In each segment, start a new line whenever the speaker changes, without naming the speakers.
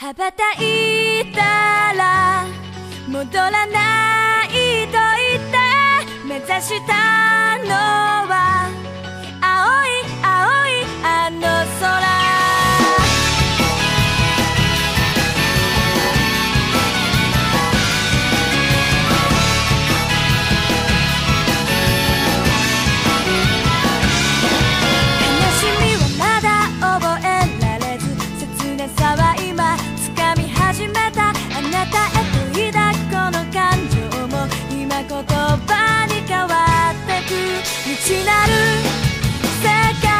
羽ばたいたら戻らないと言って目指したのは青い青いあの空言葉に変わってく。未知なる世界。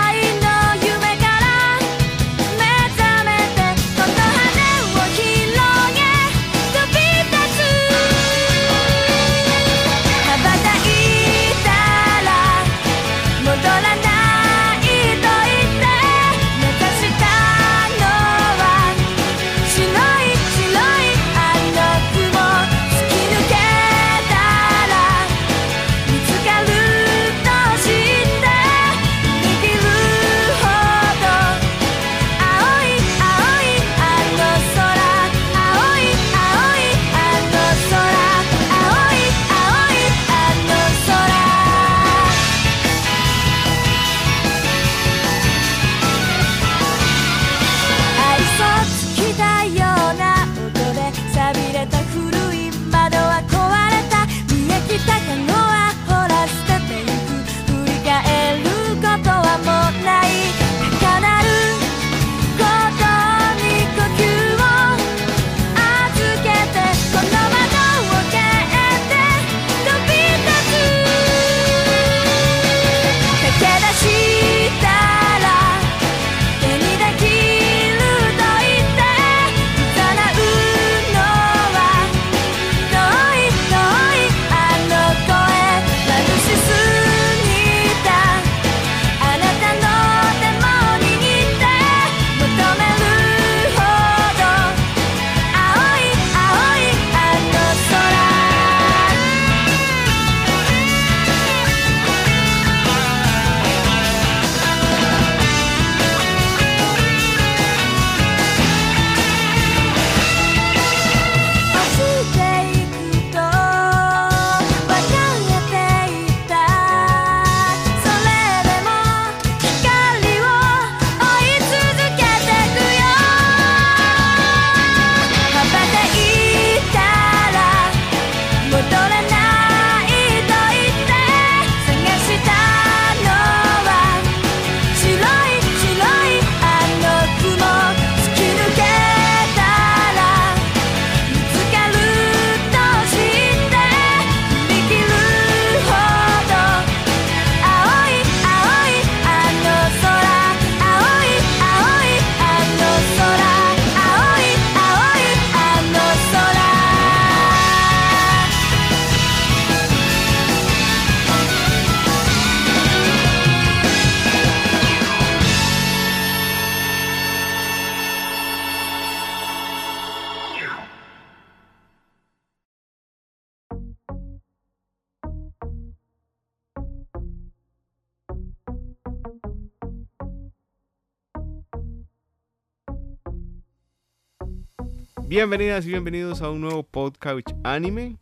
Bienvenidas y bienvenidos a un nuevo podcast anime,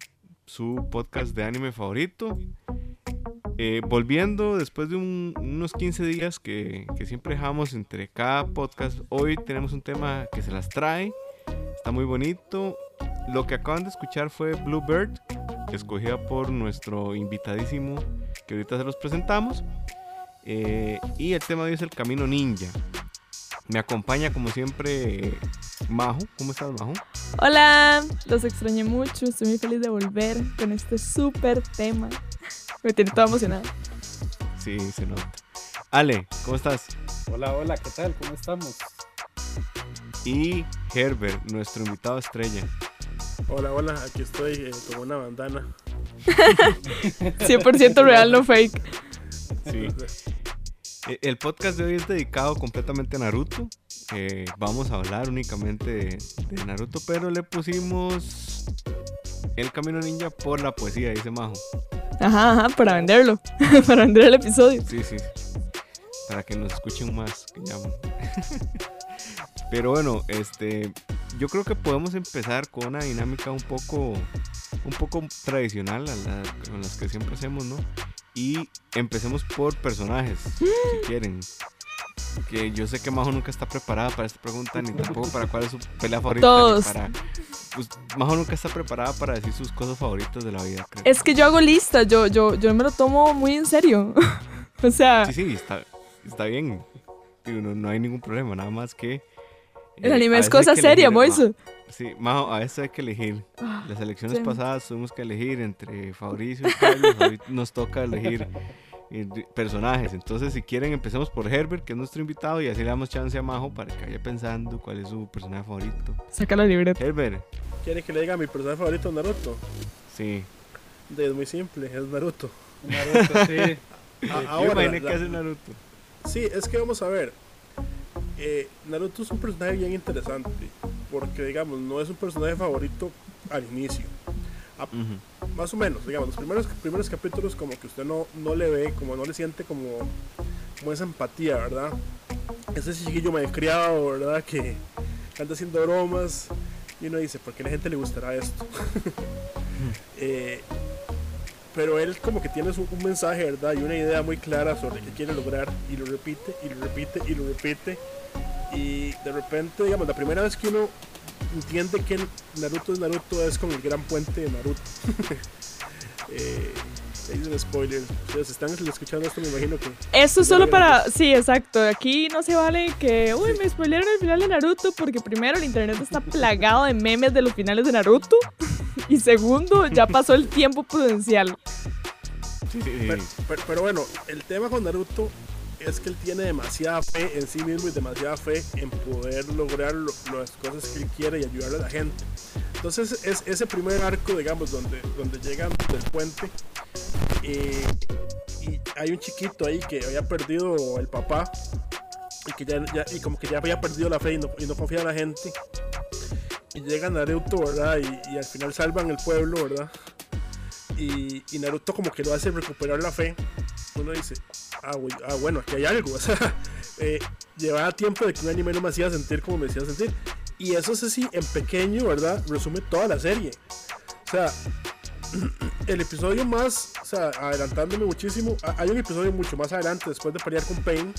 su podcast de anime favorito. Eh, volviendo después de un- unos 15 días que, que siempre dejamos entre cada podcast, hoy tenemos un tema que se las trae, está muy bonito. Lo que acaban de escuchar fue Bluebird, escogida por nuestro invitadísimo que ahorita se los presentamos. Eh, y el tema de hoy es el camino ninja. Me acompaña como siempre Majo. ¿Cómo estás, Majo?
Hola, los extrañé mucho, estoy muy feliz de volver con este súper tema. Me tiene toda emocionada.
Sí, se nota. Ale, ¿cómo estás?
Hola, hola, ¿qué tal? ¿Cómo estamos?
Y Herbert, nuestro invitado estrella.
Hola, hola, aquí estoy eh, con una bandana.
100% real, no fake.
Sí. E- El podcast de hoy es dedicado completamente a Naruto. Eh, vamos a hablar únicamente de, de Naruto, pero le pusimos El Camino Ninja por la poesía, dice Majo.
Ajá, ajá, para venderlo. para vender el episodio.
Sí, sí. Para que nos escuchen más, que llaman. Pero bueno, este, yo creo que podemos empezar con una dinámica un poco, un poco tradicional a la, con las que siempre hacemos, ¿no? Y empecemos por personajes, si quieren. Que yo sé que Majo nunca está preparada para esta pregunta, ni tampoco para cuál es su pelea favorita.
Todos.
para, pues, Majo nunca está preparada para decir sus cosas favoritas de la vida, creo.
Es que yo hago listas, yo, yo, yo me lo tomo muy en serio. o sea,
Sí, sí, está, está bien. No, no hay ningún problema, nada más que.
el
eh,
anime
a
es cosa seria, Moiso.
Sí, Majo, a veces hay que elegir. Las elecciones
sí.
pasadas tuvimos que elegir entre Fabricio y Carlos. Hoy nos toca elegir eh, personajes. Entonces, si quieren, empecemos por Herbert, que es nuestro invitado, y así le damos chance a Majo para que vaya pensando cuál es su personaje favorito.
Saca la libreta.
Herbert,
¿Quiere que le diga mi personaje favorito Naruto?
sí.
De- Es muy simple, es Naruto.
Naruto, sí.
A-
Yo
ahora,
imaginé
la-
que hace Naruto.
Sí, es que vamos a ver. Eh, Naruto es un personaje bien interesante. Porque, digamos, no es un personaje favorito al inicio. Más o menos, digamos, los primeros, primeros capítulos como que usted no, no le ve, como no le siente como, como esa empatía, ¿verdad? Ese chiquillo malcriado, ¿verdad? Que anda haciendo bromas y uno dice, ¿por qué a la gente le gustará esto? Eh, pero él como que tiene un mensaje, ¿verdad? Y una idea muy clara sobre qué quiere lograr y lo repite y lo repite y lo repite. Y de repente, digamos, la primera vez que uno entiende que Naruto es Naruto es con el gran puente de Naruto. eh, ahí es un spoiler. Ustedes están escuchando esto, me imagino que...
Esto es solo
lo
para. Sí, exacto. Aquí no se vale que. Uy, me spoilearon el final de Naruto. Porque primero, el internet está plagado de memes de los finales de Naruto. Y segundo, ya pasó el tiempo prudencial.
Sí, sí, sí.
Pero, pero- pero bueno, el tema con Naruto es que él tiene demasiada fe en sí mismo y demasiada fe en poder lograr lo- las cosas que él quiere y ayudarle a la gente. Entonces es ese primer arco, digamos, donde, donde llegan del puente eh, y hay un chiquito ahí que había perdido el papá y que ya, y como que ya había perdido la fe y no, confía en la gente. Y llega Naruto, ¿verdad? Y, y al final salvan el pueblo, ¿verdad? Y, y Naruto como que lo hace recuperar la fe. Uno dice, ah, güey, ah, bueno, aquí hay algo. O sea, eh, llevaba tiempo de que un anime no me hacía sentir como me hacía sentir. Y eso es así, en pequeño, ¿verdad? Resume toda la serie. O sea, el episodio más, o sea, adelantándome muchísimo, hay un episodio mucho más adelante, después de pelear con Pain.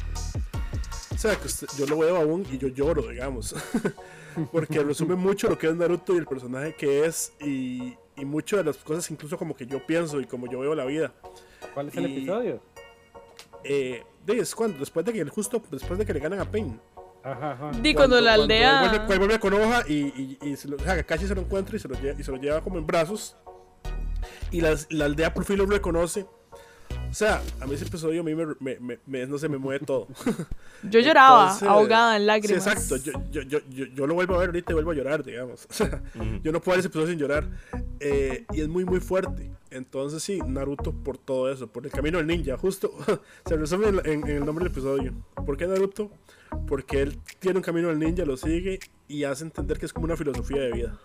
O sea, que yo lo veo aún y yo lloro, digamos. Porque resume mucho lo que es Naruto y el personaje que es y, y muchas de las cosas incluso como que yo pienso y como yo veo la vida.
¿Cuál es el episodio?
Eh, de- es cuando, después de que justo después de que le ganan a Pain.
Ajá, ajá.
Di cuando la
él
aldea.
vuelve, cuando vuelve con hoja y, y, y se lo, o sea, Kakashi se lo encuentra y se lo, lleva, y se lo lleva como en brazos. Y la, la aldea por fin lo reconoce. O sea, a mí ese episodio a mí me, me, me- me- no sé, me mueve todo.
Yo lloraba,
Entonces,
ahogada en
Sí,
lágrimas.
exacto. Yo, yo, yo, yo, yo lo vuelvo a ver ahorita y vuelvo a llorar, digamos. O sea, yo no puedo ver ese episodio sin llorar. Eh, y es muy, muy fuerte. Entonces, sí, Naruto por todo eso, por el camino del ninja. Justo se resume en, en- en el nombre del episodio. ¿Por qué Naruto? Porque él tiene un camino del ninja, lo sigue y hace entender que es como una filosofía de vida.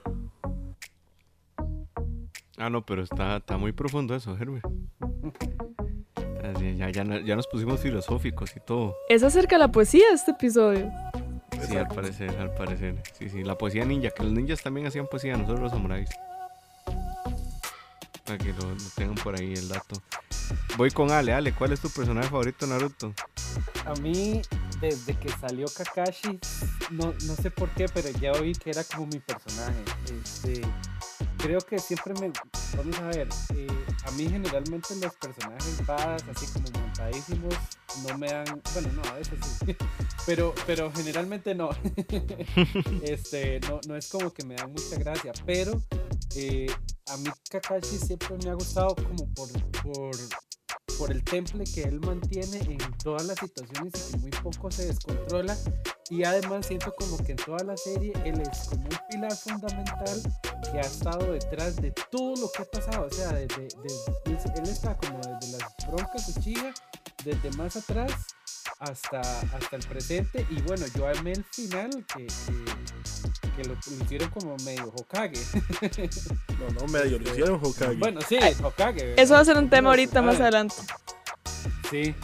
Ah, no, pero está, está muy profundo eso, Herbert. Así, ya, ya, no- ya nos pusimos filosóficos y todo.
Es acerca de la poesía este episodio.
Sí, al parecer, al parecer. Sí, sí, la poesía ninja, que los ninjas también hacían poesía, nosotros los samuráis. Para que lo, lo tengan por ahí el dato. Voy con Ale, Ale, ¿cuál es tu personaje favorito Naruto?
A mí, desde que salió Kakashi, no, no sé por qué, pero ya oí que era como mi personaje. Este, creo que siempre me. Vamos a ver, eh, a mí generalmente los personajes badas, así como montadísimos, no me dan. Bueno, no, a veces sí. Pero, pero generalmente no. este, no, no es como que me dan mucha gracia, pero eh, a mí Kakashi siempre me ha gustado como por, por el temple que él mantiene en todas las situaciones y que muy poco se descontrola. Y además siento como que en toda la serie él es como un pilar fundamental que ha estado detrás de todo lo que ha pasado. O sea, desde, desde- él, está como desde las broncas Uchiha, desde más atrás hasta, hasta el presente. Y bueno, yo amé el final que, que, que lo, lo hicieron como medio Hokage.
No, no, medio lo hicieron Hokage.
bueno, sí, Hokage.
Eso va a ser un tema ahorita más adelante.
Sí,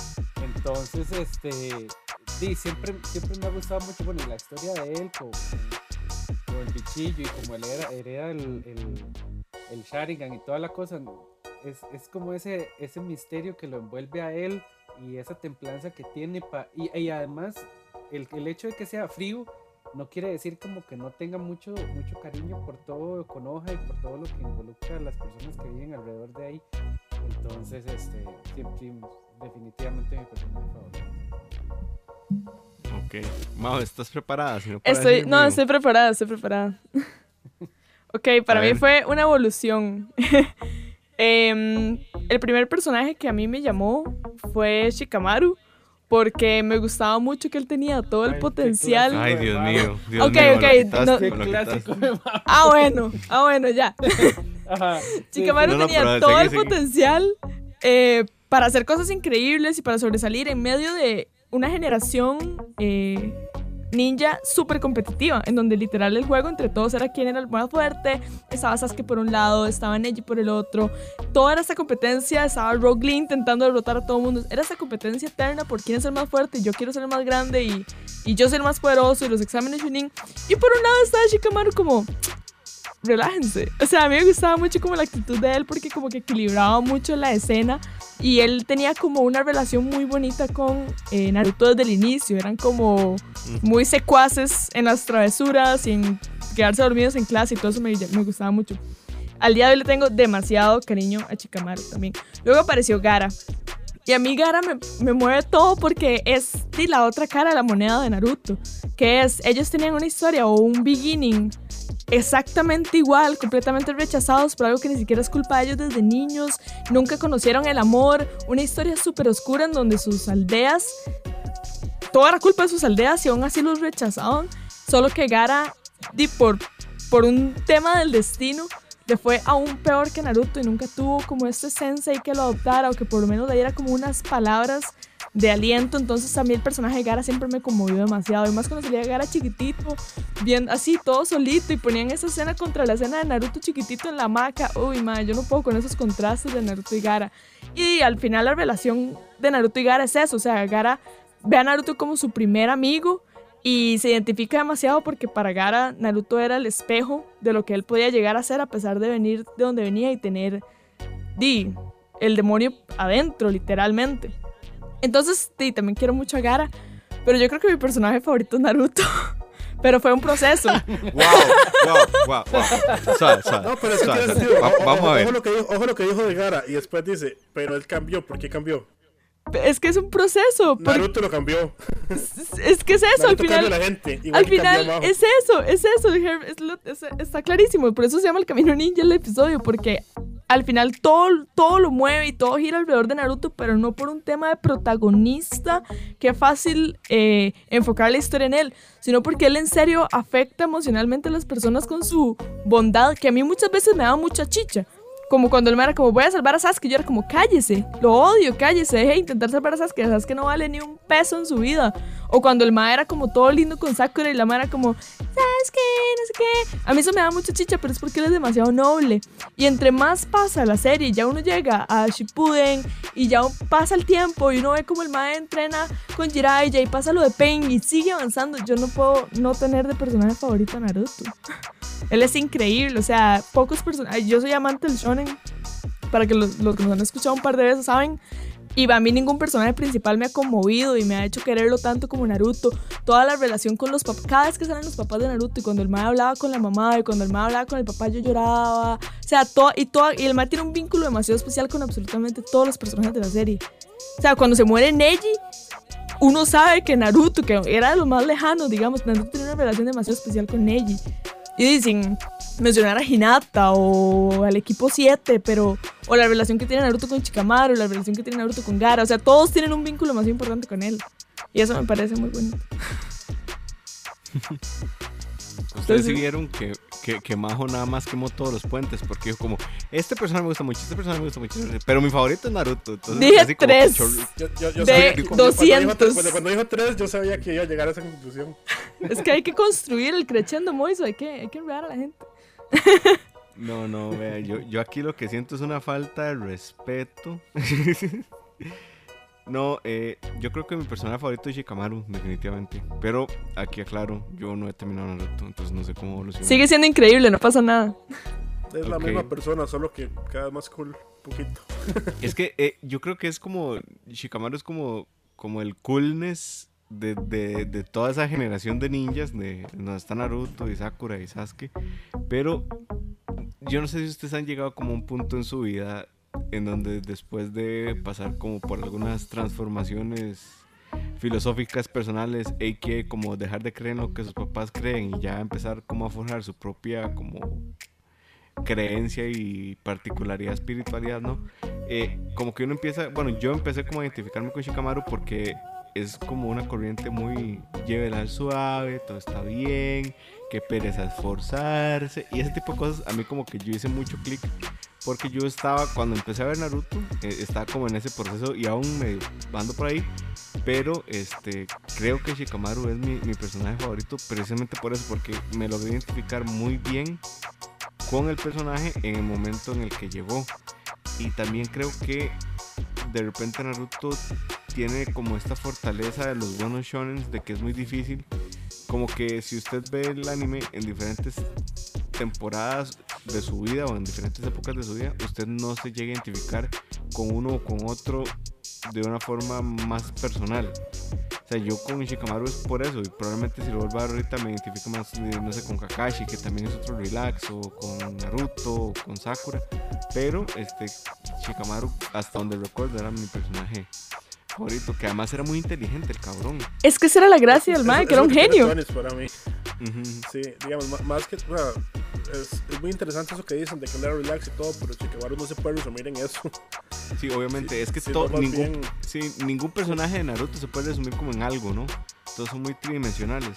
entonces, este, sí, siempre, siempre me ha gustado mucho, bueno, la historia de él con, con- con el bichillo y como él era, hereda el, el, el Sharingan y toda la cosa, es, es como ese, ese misterio que lo envuelve a él y esa templanza que tiene. Pa, y, y además, el, el hecho de que sea frío no quiere decir como que no tenga mucho, mucho cariño por todo Konoha y por todo lo que involucra a las personas que viven alrededor de ahí. Entonces, este, sí, sí, definitivamente mi personaje favorito.
Ok. Mao, ¿estás preparada? Si no,
Estoy,
decir
no, estoy preparada, estoy preparada. ok, para
A
mí
ver.
fue una evolución. Em, el primer personaje que a mí me llamó fue Shikamaru, porque me gustaba mucho que él tenía todo el
Ay,
potencial.
Ay, Dios mío. Dios
Ok,
mío,
ok, no-. Ah, bueno, ah, bueno, ya.
Ajá, sí,
Shikamaru
No, no,
tenía todo
sigue,
el
sigue.
potencial eh, para hacer cosas increíbles y para sobresalir en medio de una generación eh, ninja súper competitiva, en donde literal el juego entre todos era quién era el más fuerte. Estaba Sasuke por un lado, estaba Neji por el otro. Toda era esta competencia, estaba Rogue Lee intentando derrotar a todo el mundo. Era esta competencia eterna por quién es el más fuerte. Yo quiero ser el más grande y, y yo ser el más poderoso y los exámenes Chunin. Y por un lado estaba Shikamaru como relájense. O sea, a mí me gustaba mucho como la actitud de él porque como que equilibraba mucho la escena y él tenía como una relación muy bonita con eh, Naruto desde el inicio. Eran como muy secuaces en las travesuras y en quedarse dormidos en clase y todo eso me, me gustaba mucho. Al día de hoy le tengo demasiado cariño a Chikamaru también. Luego apareció Gara. Y a mí Gara me, me mueve todo porque es sí, la otra cara de la moneda de Naruto. Que es, ellos tenían una historia o un beginning exactamente igual, completamente rechazados por algo que ni siquiera es culpa de ellos desde niños, nunca conocieron el amor, una historia súper oscura en donde sus aldeas, toda era culpa de sus aldeas y aún así los rechazaban, solo que Gara, di, por, por un tema del destino, le fue aún peor que Naruto y nunca tuvo como este sensei que lo adoptara o que por lo menos le diera como unas palabras de aliento. Entonces a mí el personaje de Gara siempre me conmovió demasiado. Y más cuando salía Gara chiquitito, bien así, todo solito. Y ponían esa escena contra la escena de Naruto chiquitito en la hamaca. Uy, madre, yo no puedo con esos contrastes de Naruto y Gara. Y al final la relación de Naruto y Gara es eso. O sea, Gara ve a Naruto como su primer amigo. Y se identifica demasiado porque para Gara Naruto era el espejo de lo que él podía llegar a ser a pesar de venir de donde venía y tener di, el demonio adentro, literalmente. Entonces, sí, también quiero mucho a Gara, pero yo creo que mi personaje favorito es Naruto. Pero fue un proceso.
Wow, wow, wow, wow. Suave, suave,
No, pero
suave,
tiene sentido. Ojo-
vamos a
Ojo
ver.
lo, que dijo, ojo lo que dijo de Gara y después dice, pero él cambió. ¿Por qué cambió?
Es que es un proceso. porque-
Naruto lo cambió.
es que es eso, al
Naruto
final.
cambia a la gente.
Al final es eso, es eso, es lo- es- está clarísimo, por eso se llama el camino ninja el episodio, porque al final todo, todo lo mueve y todo gira alrededor de Naruto, pero no por un tema de protagonista, que es fácil eh, enfocar la historia en él, sino porque él en serio afecta emocionalmente a las personas con su bondad, que a mí muchas veces me da mucha chicha. Como cuando él me era como, voy a salvar a Sasuke, yo era como, cállese, lo odio, cállese, deje de intentar salvar a Sasuke, Sasuke no vale ni un peso en su vida. O cuando el ma era como todo lindo con Sakura y la ma era como, Sasuke, no sé qué. A mí eso me da mucha chicha, pero es porque él es demasiado noble. Y entre más pasa la serie, ya uno llega a Shippuden y ya pasa el tiempo y uno ve como el ma entrena con Jiraiya y pasa lo de Pain y sigue avanzando. Yo no puedo no tener de personaje favorito a Naruto. Él es increíble, o sea, pocos personajes. Yo soy amante del shonen, para que los, los que nos han escuchado un par de veces saben. Y a mí ningún personaje principal me ha conmovido y me ha hecho quererlo tanto como Naruto. Toda la relación con los papás, cada vez que salen los papás de Naruto y cuando el mae hablaba con la mamá y cuando el mae hablaba con el papá yo lloraba. O sea, todo, y, todo, y el mae tiene un vínculo demasiado especial con absolutamente todos los personajes de la serie. O sea, cuando se muere Neji, uno sabe que Naruto, que era de los más lejanos, digamos, Naruto tiene una relación demasiado especial con Neji. Y dicen, mencionar a Hinata o al equipo 7, pero. O la relación que tiene Naruto con Chikamaru, la relación que tiene Naruto con Gara. O sea, todos tienen un vínculo más importante con él. Y eso me parece muy bonito.
Ustedes sí vieron que, que, que Majo nada más quemó todos los puentes porque dijo como, este personaje me gusta mucho, este personaje me gusta mucho, pero mi favorito es Naruto. Entonces,
Dije tres.
Yo, yo, yo
de
sabía que cuando- cuando dijo
200.
tres- Cuando, dijo tres, yo sabía que iba a llegar a esa conclusión.
Es que hay que construir el crescendo Moiso, hay que, hay que enredar a la gente.
No, no, vea, yo, yo aquí lo que siento es una falta de respeto. No, eh, yo creo que mi personaje favorito es Shikamaru, definitivamente. Pero aquí aclaro, yo no he terminado Naruto, entonces no sé cómo evoluciona.
Sigue siendo increíble, no pasa nada.
Es la misma persona, solo que cada vez más cool, un poquito.
Es que eh, yo creo que es como. Shikamaru es como, como el coolness de, de, de toda esa generación de ninjas, de donde está Naruto y Sakura y Sasuke. Pero yo no sé si ustedes han llegado como a un punto en su vida en donde después de pasar como por algunas transformaciones filosóficas personales, a.k.a. como dejar de creer en lo que sus papás creen y ya empezar como a forjar su propia como creencia y particularidad espiritualidad, ¿no? Eh, como que uno empieza, bueno, yo empecé como a identificarme con Shikamaru porque es como una corriente muy llévela al suave, todo está bien, que pereza esforzarse y ese tipo de cosas a mí como que yo hice mucho clic porque yo estaba cuando empecé a ver Naruto eh, estaba como en ese proceso y aún me ando por ahí pero este creo que Shikamaru es mi, mi personaje favorito precisamente por eso porque me logré identificar muy bien con el personaje en el momento en el que llegó. Y también creo que de repente Naruto tiene como esta fortaleza de los buenos shonens de que es muy difícil. Como que si usted ve el anime en diferentes temporadas de su vida o en diferentes épocas de su vida, usted no se llega a identificar con uno o con otro de una forma más personal. O sea, yo con Shikamaru es por eso, y probablemente si lo vuelvo a ver ahorita me identifico más, eh, no sé, con Kakashi, que también es otro relax, o con Naruto, o con Sakura. Pero este Shikamaru, hasta donde recuerdo, era mi personaje favorito, que además era muy inteligente el cabrón.
Es que esa era la gracia del mae, que era un genio.
Para mí. Sí, digamos, más que. o sea, es, es muy interesante eso que dicen de que él era relax y todo, pero Shikamaru no se puede resumir en eso.
Sí, obviamente,
Sí,
es que
sí,
to-
no, más
ningún,
bien-
sí, ningún personaje de Naruto se puede resumir como en algo, ¿no? Todos son muy tridimensionales.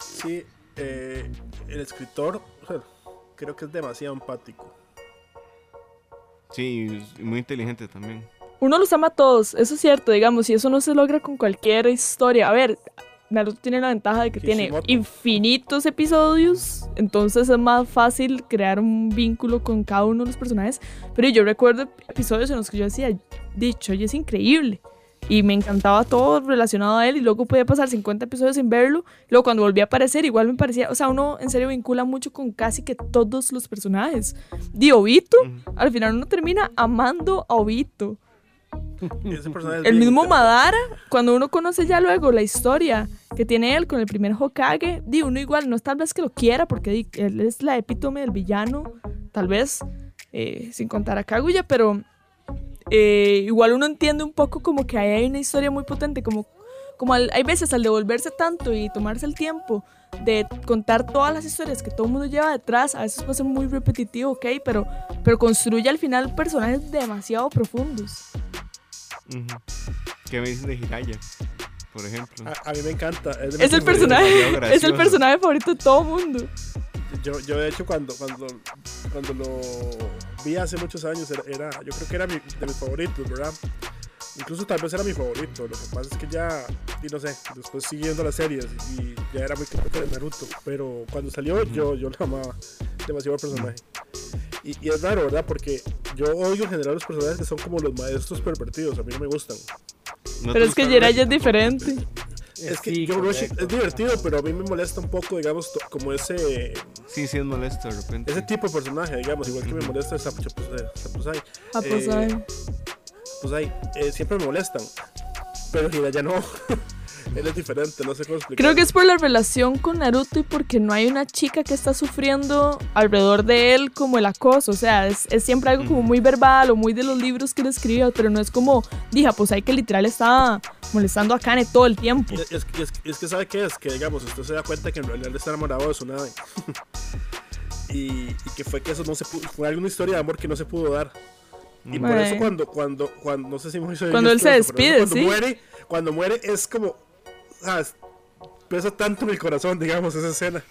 Sí, eh, el escritor o sea, creo que es demasiado empático.
Sí, y muy inteligente también.
Uno los ama a todos, eso es cierto, digamos, y eso no se logra con cualquier historia. A ver, Naruto tiene la ventaja de que tiene infinitos episodios, entonces es más fácil crear un vínculo con cada uno de los personajes. Pero yo recuerdo episodios en los que yo decía, dicho, oye, es increíble. Y me encantaba todo relacionado a él y luego podía pasar 50 episodios sin verlo. Luego cuando volvía a aparecer igual me parecía, o sea, uno en serio vincula mucho con casi que todos los personajes. Di Obito, al final uno termina amando a Obito.
Ese personaje es
El mismo. Madara, cuando uno conoce ya luego la historia que tiene él con el primer Hokage, di uno igual, no es tal vez que lo quiera, porque di, él es la epítome del villano, tal vez, eh, sin contar a Kaguya, pero eh, igual uno entiende un poco como que ahí hay una historia muy potente, como, como al- hay veces al devolverse tanto y tomarse el tiempo de contar todas las historias que todo el mundo lleva detrás, a veces puede ser muy repetitivo, ok, pero, pero construye al final personajes demasiado profundos.
¿Qué me dicen de Hiraya? Por ejemplo.
A, a mí me encanta.
Es el personaje, es el personaje favorito de todo mundo.
Yo, yo de hecho cuando, cuando, cuando lo vi hace muchos años era, era- yo creo que era mi- de mis favoritos, ¿verdad? Incluso tal vez era mi favorito. Lo que pasa es que ya, y no sé, después siguiendo las series y ya era muy crítico de Naruto. Pero cuando salió yo, yo lo amaba demasiado el personaje. Y, y es raro, ¿verdad? Porque yo odio en general los personajes que son como los maestros pervertidos. A mí no me gustan.
¿No
Pero es que Jiraiya es diferente.
Es que
Sí,
yo Roshi es divertido, pero a mí me molesta un poco, digamos, como ese
Sí, sí, es molesto de repente.
ese tipo de personaje, digamos, igual que me molesta Sap- Chapus- eh, Sapusai.
Ah, pues,
Eh. Pues ahí, eh, siempre me molestan. Pero Hiraya no. Él es diferente, no sé cómo explicar.
Creo que es por la relación con Naruto y porque no hay una chica que está sufriendo alrededor de él como el acoso. O sea, es, es siempre algo como muy verbal o muy de los libros que él escribió, pero no es como, dije, pues hay que literal estaba molestando a Kane todo el tiempo.
Es, es, es- es que sabe qué es, que digamos, usted se da cuenta que en realidad él está enamorado de su nave. y, y que fue que eso no se pudo, fue alguna historia de amor que no se pudo dar. Y por eso cuando, cuando, cuando, no sé si
Cuando él se despide,
cuando
sí.
muere, cuando muere es como, ah, es- pesa tanto en el corazón, digamos, esa escena.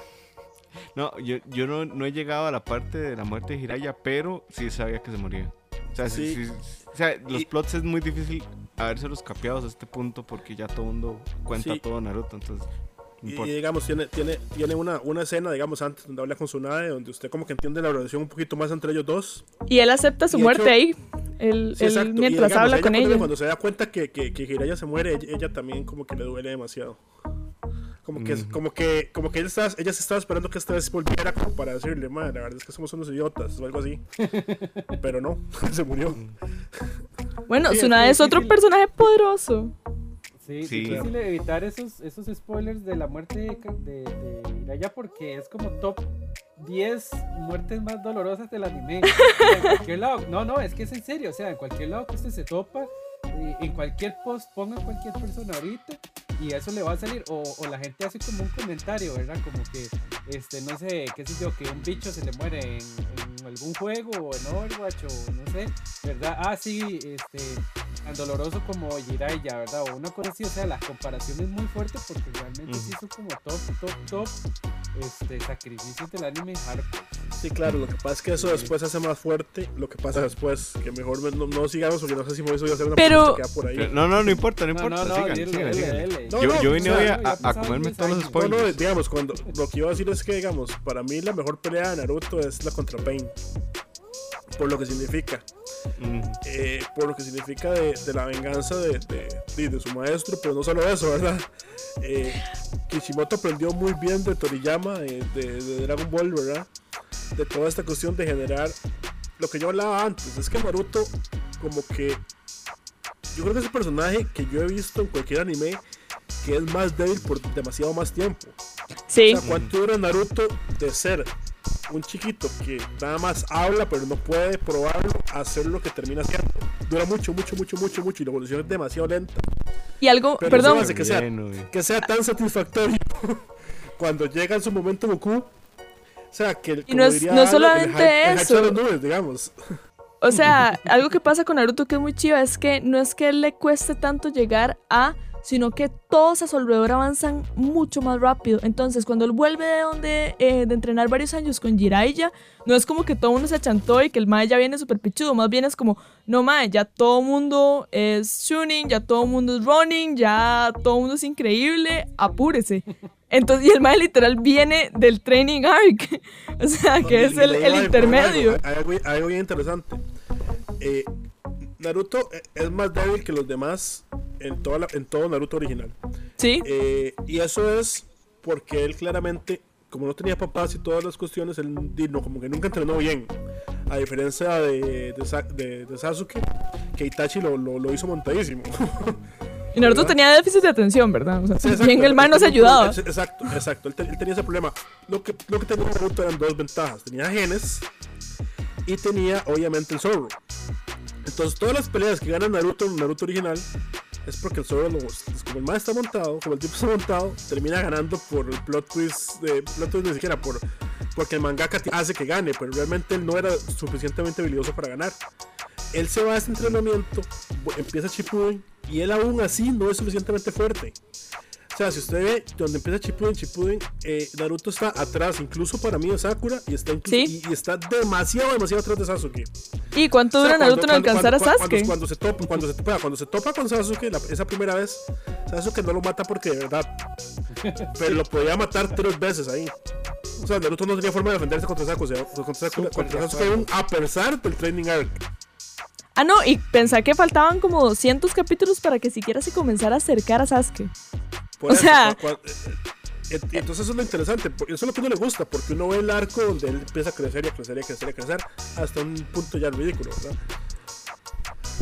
No, yo, yo no, no he llegado a la parte de la muerte de Hiraya, pero sí sabía que se moría. O sea, sí,
Sí.
sí- o sea, los
Y-
plots es muy difícil habérselos capeados a este punto porque ya todo el mundo cuenta
Sí.
todo Naruto, entonces no
Y,
importa.
digamos, tiene, tiene, tiene una, una escena, digamos, antes donde habla con su nave, donde usted como que entiende la relación un poquito más entre ellos dos.
Y él acepta su
Y
muerte
hecho-
ahí. Él,
Sí,
él mientras
digamos,
habla
ella
con ella.
Cuando se da cuenta que, que, que Jiraiya se muere, ella, ella también como que le duele demasiado. Como que,
Ujú.
como que, como que ella, estaba, ella se estaba esperando que esta vez volviera como para decirle, madre, la verdad es que somos unos idiotas o algo así. Pero no, se murió.
Bueno, Tsunade es otro personaje poderoso.
Sí,
Sí.
difícil evitar esos, esos spoilers de la muerte de, de, de Hiraya porque es como top 10 muertes más dolorosas del anime. En cualquier lado, no, no, es que es en serio, o sea, en cualquier lado que usted se topa, eh, en cualquier post ponga cualquier persona ahorita y eso le va a salir, o, o la gente hace como un comentario, ¿verdad? Como que, este, no sé, qué sé yo, que un bicho se le muere en, en algún juego o en Overwatch o no sé, ¿verdad? Ah, sí, este, tan doloroso como Jiraiya, ¿verdad? O una cosa así, o sea, la comparación es muy fuerte porque realmente sí son como top, top, top este, sacrificios del anime hardcore.
Sí, claro, lo que pasa es que eso después hace más fuerte lo que pasa después. Que mejor no, no sigamos porque no sé si me voy a hacer una
Pero-
pregunta que queda por ahí.
Eh, No, no, no importa, no importa.
no, no,
sigan,
dile,
sigan,
dile,
sigan.
dile.
No,
Yo, yo
o
vine
sea,
hoy a, a- a comerme
10
todos los
años.
No, no,
spoilers.
digamos, cuando lo que iba a decir es que, digamos, para mí la mejor pelea de Naruto es la contra Pain. Por lo que significa.
Mm,
eh, por lo que significa de, de la venganza de, de- de- de su maestro, pero no solo eso, ¿verdad? Eh, Kishimoto aprendió muy bien de Toriyama, eh, de, de Dragon Ball, ¿verdad? De toda esta cuestión de generar lo que yo hablaba antes, es que Naruto como que yo creo que es el personaje que yo he visto en cualquier anime que es más débil por demasiado más tiempo.
Sí.
O sea, ¿cuánto dura Naruto de ser un chiquito que nada más habla pero no puede probarlo a hacer lo que termina haciendo? Dura mucho, mucho, mucho, mucho, mucho y la evolución es demasiado lenta.
Y algo,
Pero
perdón,
hace que sea,
bien,
que sea tan satisfactorio cuando llega en su momento Goku. O sea, que
Y no es- no es solamente
el hype
eso.
de nubes, digamos.
O sea, algo que pasa con Naruto que es muy chido es que no es que le cueste tanto llegar a, sino que todos a su alrededor avanzan mucho más rápido. Entonces, cuando él vuelve de donde eh, de entrenar varios años con Jiraiya, no es como que todo mundo se achantó y que el Mae ya viene súper pichudo. Más bien es como, no Mae, ya todo mundo es tuning, ya todo el mundo es running, ya todo el mundo es increíble, apúrese. Entonces, y el Mae literal viene del training arc. O sea, que es el, intermedio.
algo, Hay algo, hay algo bien interesante. Eh, Naruto eh, es más débil que los demás en, toda la- en todo Naruto original.
Sí.
Eh, y eso es porque él claramente, como no tenía papás y todas las cuestiones, él no, como que nunca entrenó bien. A diferencia de, de, Sa- de- de Sasuke, que Itachi lo, lo, lo hizo montadísimo.
Y Naruto
¿verdad?
tenía déficit de atención, ¿verdad? O sea,
Sí, exacto,
bien el man no se ayudaba.
Exacto, exacto. Él, te- él tenía ese problema. Lo que, lo que tenía Naruto eran dos ventajas. Tenía genes y tenía, obviamente, el zorro. Entonces, todas las peleas que gana Naruto Naruto original es porque el es como el man está montado, como el tipo está montado, termina ganando por el plot twist. De, plot twist ni siquiera por, porque el mangaka hace que gane, pero realmente él no era suficientemente habilidoso para ganar. Él se va a ese entrenamiento, empieza Shippuden y él aún así no es suficientemente fuerte. O sea, si usted ve donde empieza Shippuden, Shippuden, eh, Naruto está atrás, incluso para mí de Sakura, y está,
Sí.
y, y está demasiado, demasiado atrás de Sasuke.
¿Y cuánto
O sea,
dura
cuando-
Naruto en
cuando-
alcanzar a Sasuke?
Cuando, cuando se topa, cuando se topa, cuando se topa con Sasuke la- esa primera vez, Sasuke no lo mata porque de verdad, pero lo podía matar tres veces ahí. O sea, Naruto no tenía forma de defenderse contra Sasuke, o sea, contra Sasuke, contra Sasuke aún, a pesar del training arc.
Ah, no, y pensar que faltaban como 200 capítulos para que siquiera se comenzara a acercar a Sasuke.
Por
O
eso,
sea-
eh, eh, entonces eso es lo interesante, eso es lo que uno le gusta, porque uno ve el arco donde él empieza a crecer y a crecer y a crecer y a crecer hasta un punto ya ridículo, ¿verdad?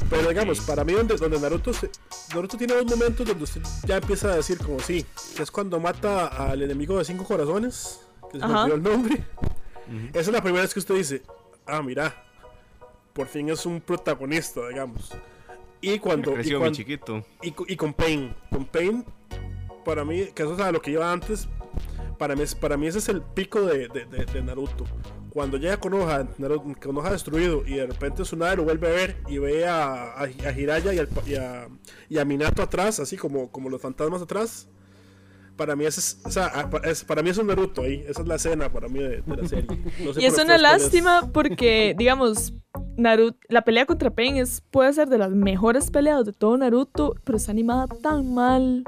Pero digamos, para mí donde, donde Naruto se- Naruto tiene dos momentos donde usted ya empieza a decir como sí, que es cuando mata al enemigo de cinco corazones, que se me olvidó el nombre. Esa es la primera vez que usted dice, ah, mira, por fin es un protagonista, digamos. Y cuando, y
mi
cuando-
chiquito.
y, y con Pain. Con Pain, para mí, que eso es a lo que iba antes, para mí, para mí ese es el pico de, de- de- de Naruto. Cuando llega con Hoja, Naruto- con Hoja destruido y de repente Tsunade lo vuelve a ver y ve a, a, a Jiraiya y, al y a, y a Minato atrás, así como, como los fantasmas atrás. Para mí, ese es, o sea, es- para mí es un Naruto ahí. Esa es la escena para mí de, la serie. No sé
Y es una
es.
lástima porque, digamos, Naruto, la pelea contra Pain es, puede ser de las mejores peleas de todo Naruto, pero está animada tan mal.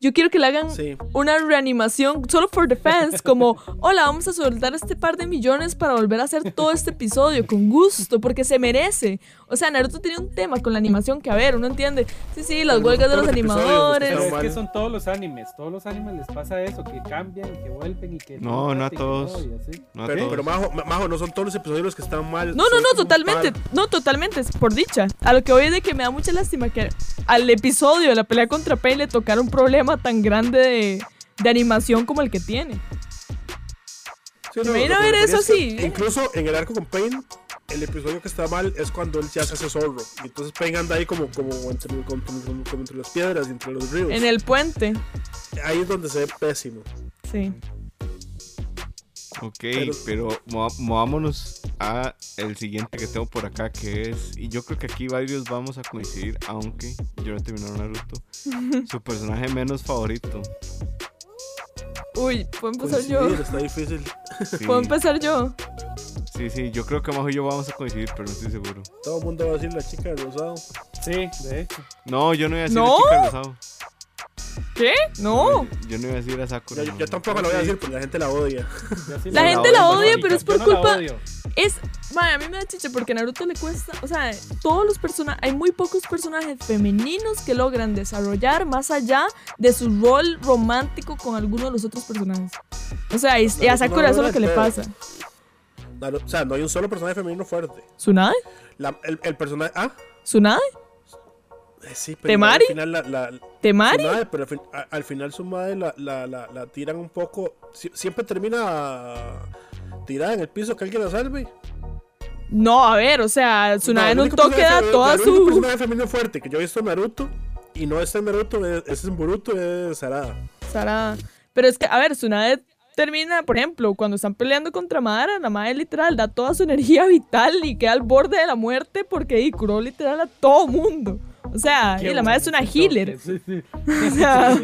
Yo quiero que le hagan
Sí.
una reanimación solo for the fans, como, hola, vamos a soltar este par de millones para volver a hacer todo este episodio con gusto, porque se merece. O sea, Naruto tenía un tema con la animación que, a ver, uno entiende. Sí, sí, las huelgas de los animadores.
Pero es que son todos los animes, todos los animes les pasa eso, que cambian y que vuelven y que
No, no a todos.
no.
No
Pero,
todos.
pero Majo, Ma- Majo, no son todos los episodios los que están mal.
No, no, no, totalmente. No, totalmente, es por dicha. A lo que voy es de que me da mucha lástima que al episodio de la pelea contra Pain le tocara un problema tan grande de, de animación como el que tiene.
Sí, lo que
ver eso
es que
así.
Incluso en el arco con Pain, el episodio que está mal es cuando él ya se hace zorro. Y entonces Pain anda ahí como, como, entre, como- como- como entre las piedras y entre los ríos.
En el puente.
Ahí es donde se ve pésimo.
Sí.
Ok,
Pero-
pero mo- movámonos a el siguiente que tengo por acá, que es, y yo creo que aquí varios vamos a coincidir, aunque yo no he terminado Naruto, su personaje menos favorito.
Uy, ¿puedo empezar yo?
Coincidir, está difícil.
Sí,
¿Puedo empezar yo?
Sí, sí, yo creo que Majo y yo vamos a coincidir, pero no estoy seguro.
Todo el mundo va a decir la chica de rosado.
Sí, de hecho.
No, yo no iba a decir
¿No?
a chica rosado.
¿Qué? No.
Yo no iba a decir a Sakura.
Yo,
no.
yo tampoco lo voy a decir porque la gente la odia.
Sí
La
la
gente
odio,
la odia, pero es por
no la
culpa-
odio.
Es, mae, a mí me da chicha porque a Naruto le cuesta, o sea, todos los personajes, hay muy pocos personajes femeninos que logran desarrollar más allá de su rol romántico con alguno de los otros personajes. O sea, y, y a Sakura
no
eso es lo que le pasa.
O sea, no hay un solo personaje femenino fuerte.
¿Tsunade?
La- el, el personaje. Ah,
¿Tsunade?
eh, sí, pero
¿Temari?
al final la, la,
¿Temari?
pero al, fin- a- al final su madre la, la, tiran un poco. si- siempre termina tirada en el piso que alguien la salve.
No, a ver, o sea, Tsunade en
el
un toque da toda
el
su...
personaje femenino fuerte que yo he visto en Naruto y no está en Naruto, es, es en Boruto, es Sarada.
Sarada. Pero es que, a ver, Tsunade termina, por ejemplo, cuando están peleando contra Madara, la madre literal da toda su energía vital y queda al borde de la muerte porque y, curó literal a todo mundo. O sea,
Qué
y la madre es una healer.
sí, sí.
O sea,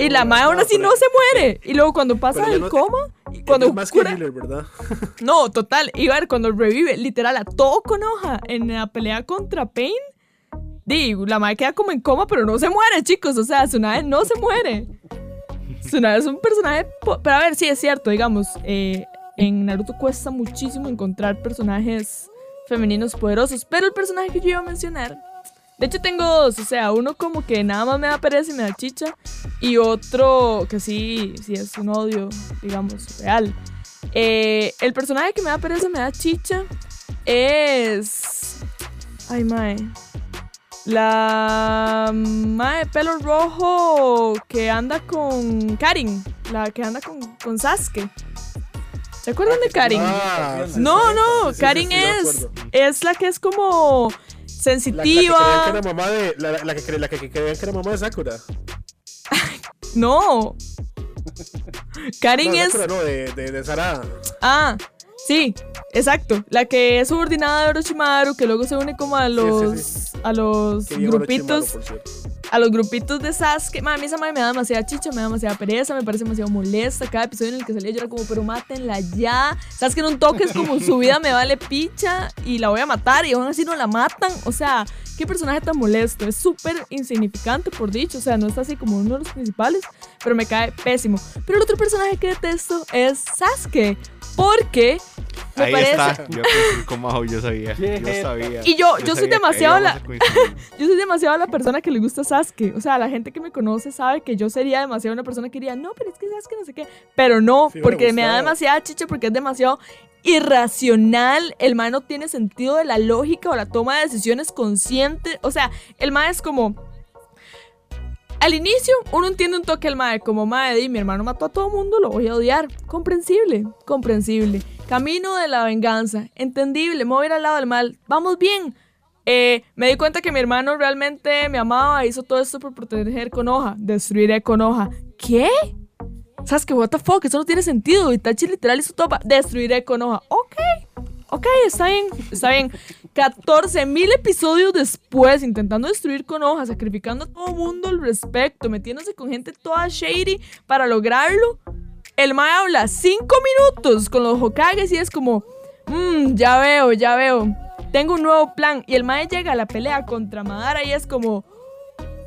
y la madre aún
no,
así no se muere. Y luego cuando pasa del
no-
coma, y
Cuando es más
cura-
que healer, ¿verdad?
No, total. Y a ver, cuando revive literal a todo con hoja en la pelea contra Pain, digo, la madre queda como en coma, pero no se muere, chicos. O sea, Tsunade no se muere. Es un personaje. Pero a ver, sí es cierto, digamos, eh, en Naruto cuesta muchísimo encontrar personajes femeninos poderosos. Pero el personaje que yo iba a mencionar. De hecho, tengo dos. O sea, uno como que nada más me da pereza y me da chicha. Y otro que sí, sí es un odio, digamos, real. Eh, el personaje que me da pereza, me da chicha, es. Ay, mae. La mae de pelo rojo que anda con Karin. La que anda con, con Sasuke. ¿Se acuerdan de Karin?
Ah,
no,
sí,
no,
sí,
Karin
sí, sí, me
es, es la que es como
La, la que
sensitiva.
creían que era mamá de. La, la que, cre- la que creían que era mamá de Sakura.
No. Karin
No,
es.
Sakura, no, de, de, de Sarada.
Ah, sí, exacto. La que es subordinada de Orochimaru, que luego se une como a
sí,
los,
sí.
a los grupitos, a los grupitos de Sasuke. Mami, esa madre me da demasiada chicha, me da demasiada pereza, me parece demasiado molesta. Cada episodio en el que salía yo era como, pero mátenla ya. Sabes que en un toque es como su vida me vale picha y la voy a matar y aún así no la matan. O sea, qué personaje tan molesto. Es súper insignificante, por dicho. O sea, no está así como uno de los principales, pero me cae pésimo. Pero el otro personaje que detesto es Sasuke. Porque me
Ahí
parece.
está. Yo con Majo, yo sabía. Yo sabía.
Y yo- yo soy demasiado la-. Yo soy demasiado la persona que le gusta Sasuke. O sea, la gente que me conoce sabe que yo sería demasiado una persona que diría, no, pero es que Sasuke no sé qué. Pero no,
Sí,
porque me da demasiada chicha, porque es demasiado irracional. El mae no tiene sentido de la lógica o la toma de decisiones consciente. O sea, el mae es como. Al inicio, uno entiende un toque al mae, como mae, di, mi hermano mató a todo mundo, lo voy a odiar. Comprensible, comprensible. Camino de la venganza, entendible, me a al lado del mal. Vamos bien. Eh, me di cuenta que mi hermano realmente me amaba, hizo todo esto por proteger Konoha. Destruiré Konoha. ¿Qué? ¿Sabes qué? What the fuck? Eso no tiene sentido. Itachi literal hizo todo para destruiré Konoha. Ok, ok, está bien, está bien. 14.000 episodios después, intentando destruir Konoha, sacrificando a todo mundo al respecto, metiéndose con gente toda shady para lograrlo. El Mae habla 5 minutos con los Hokages y es como, mmm, ya veo, ya veo. Tengo un nuevo plan. Y el Mae llega a la pelea contra Madara y es como,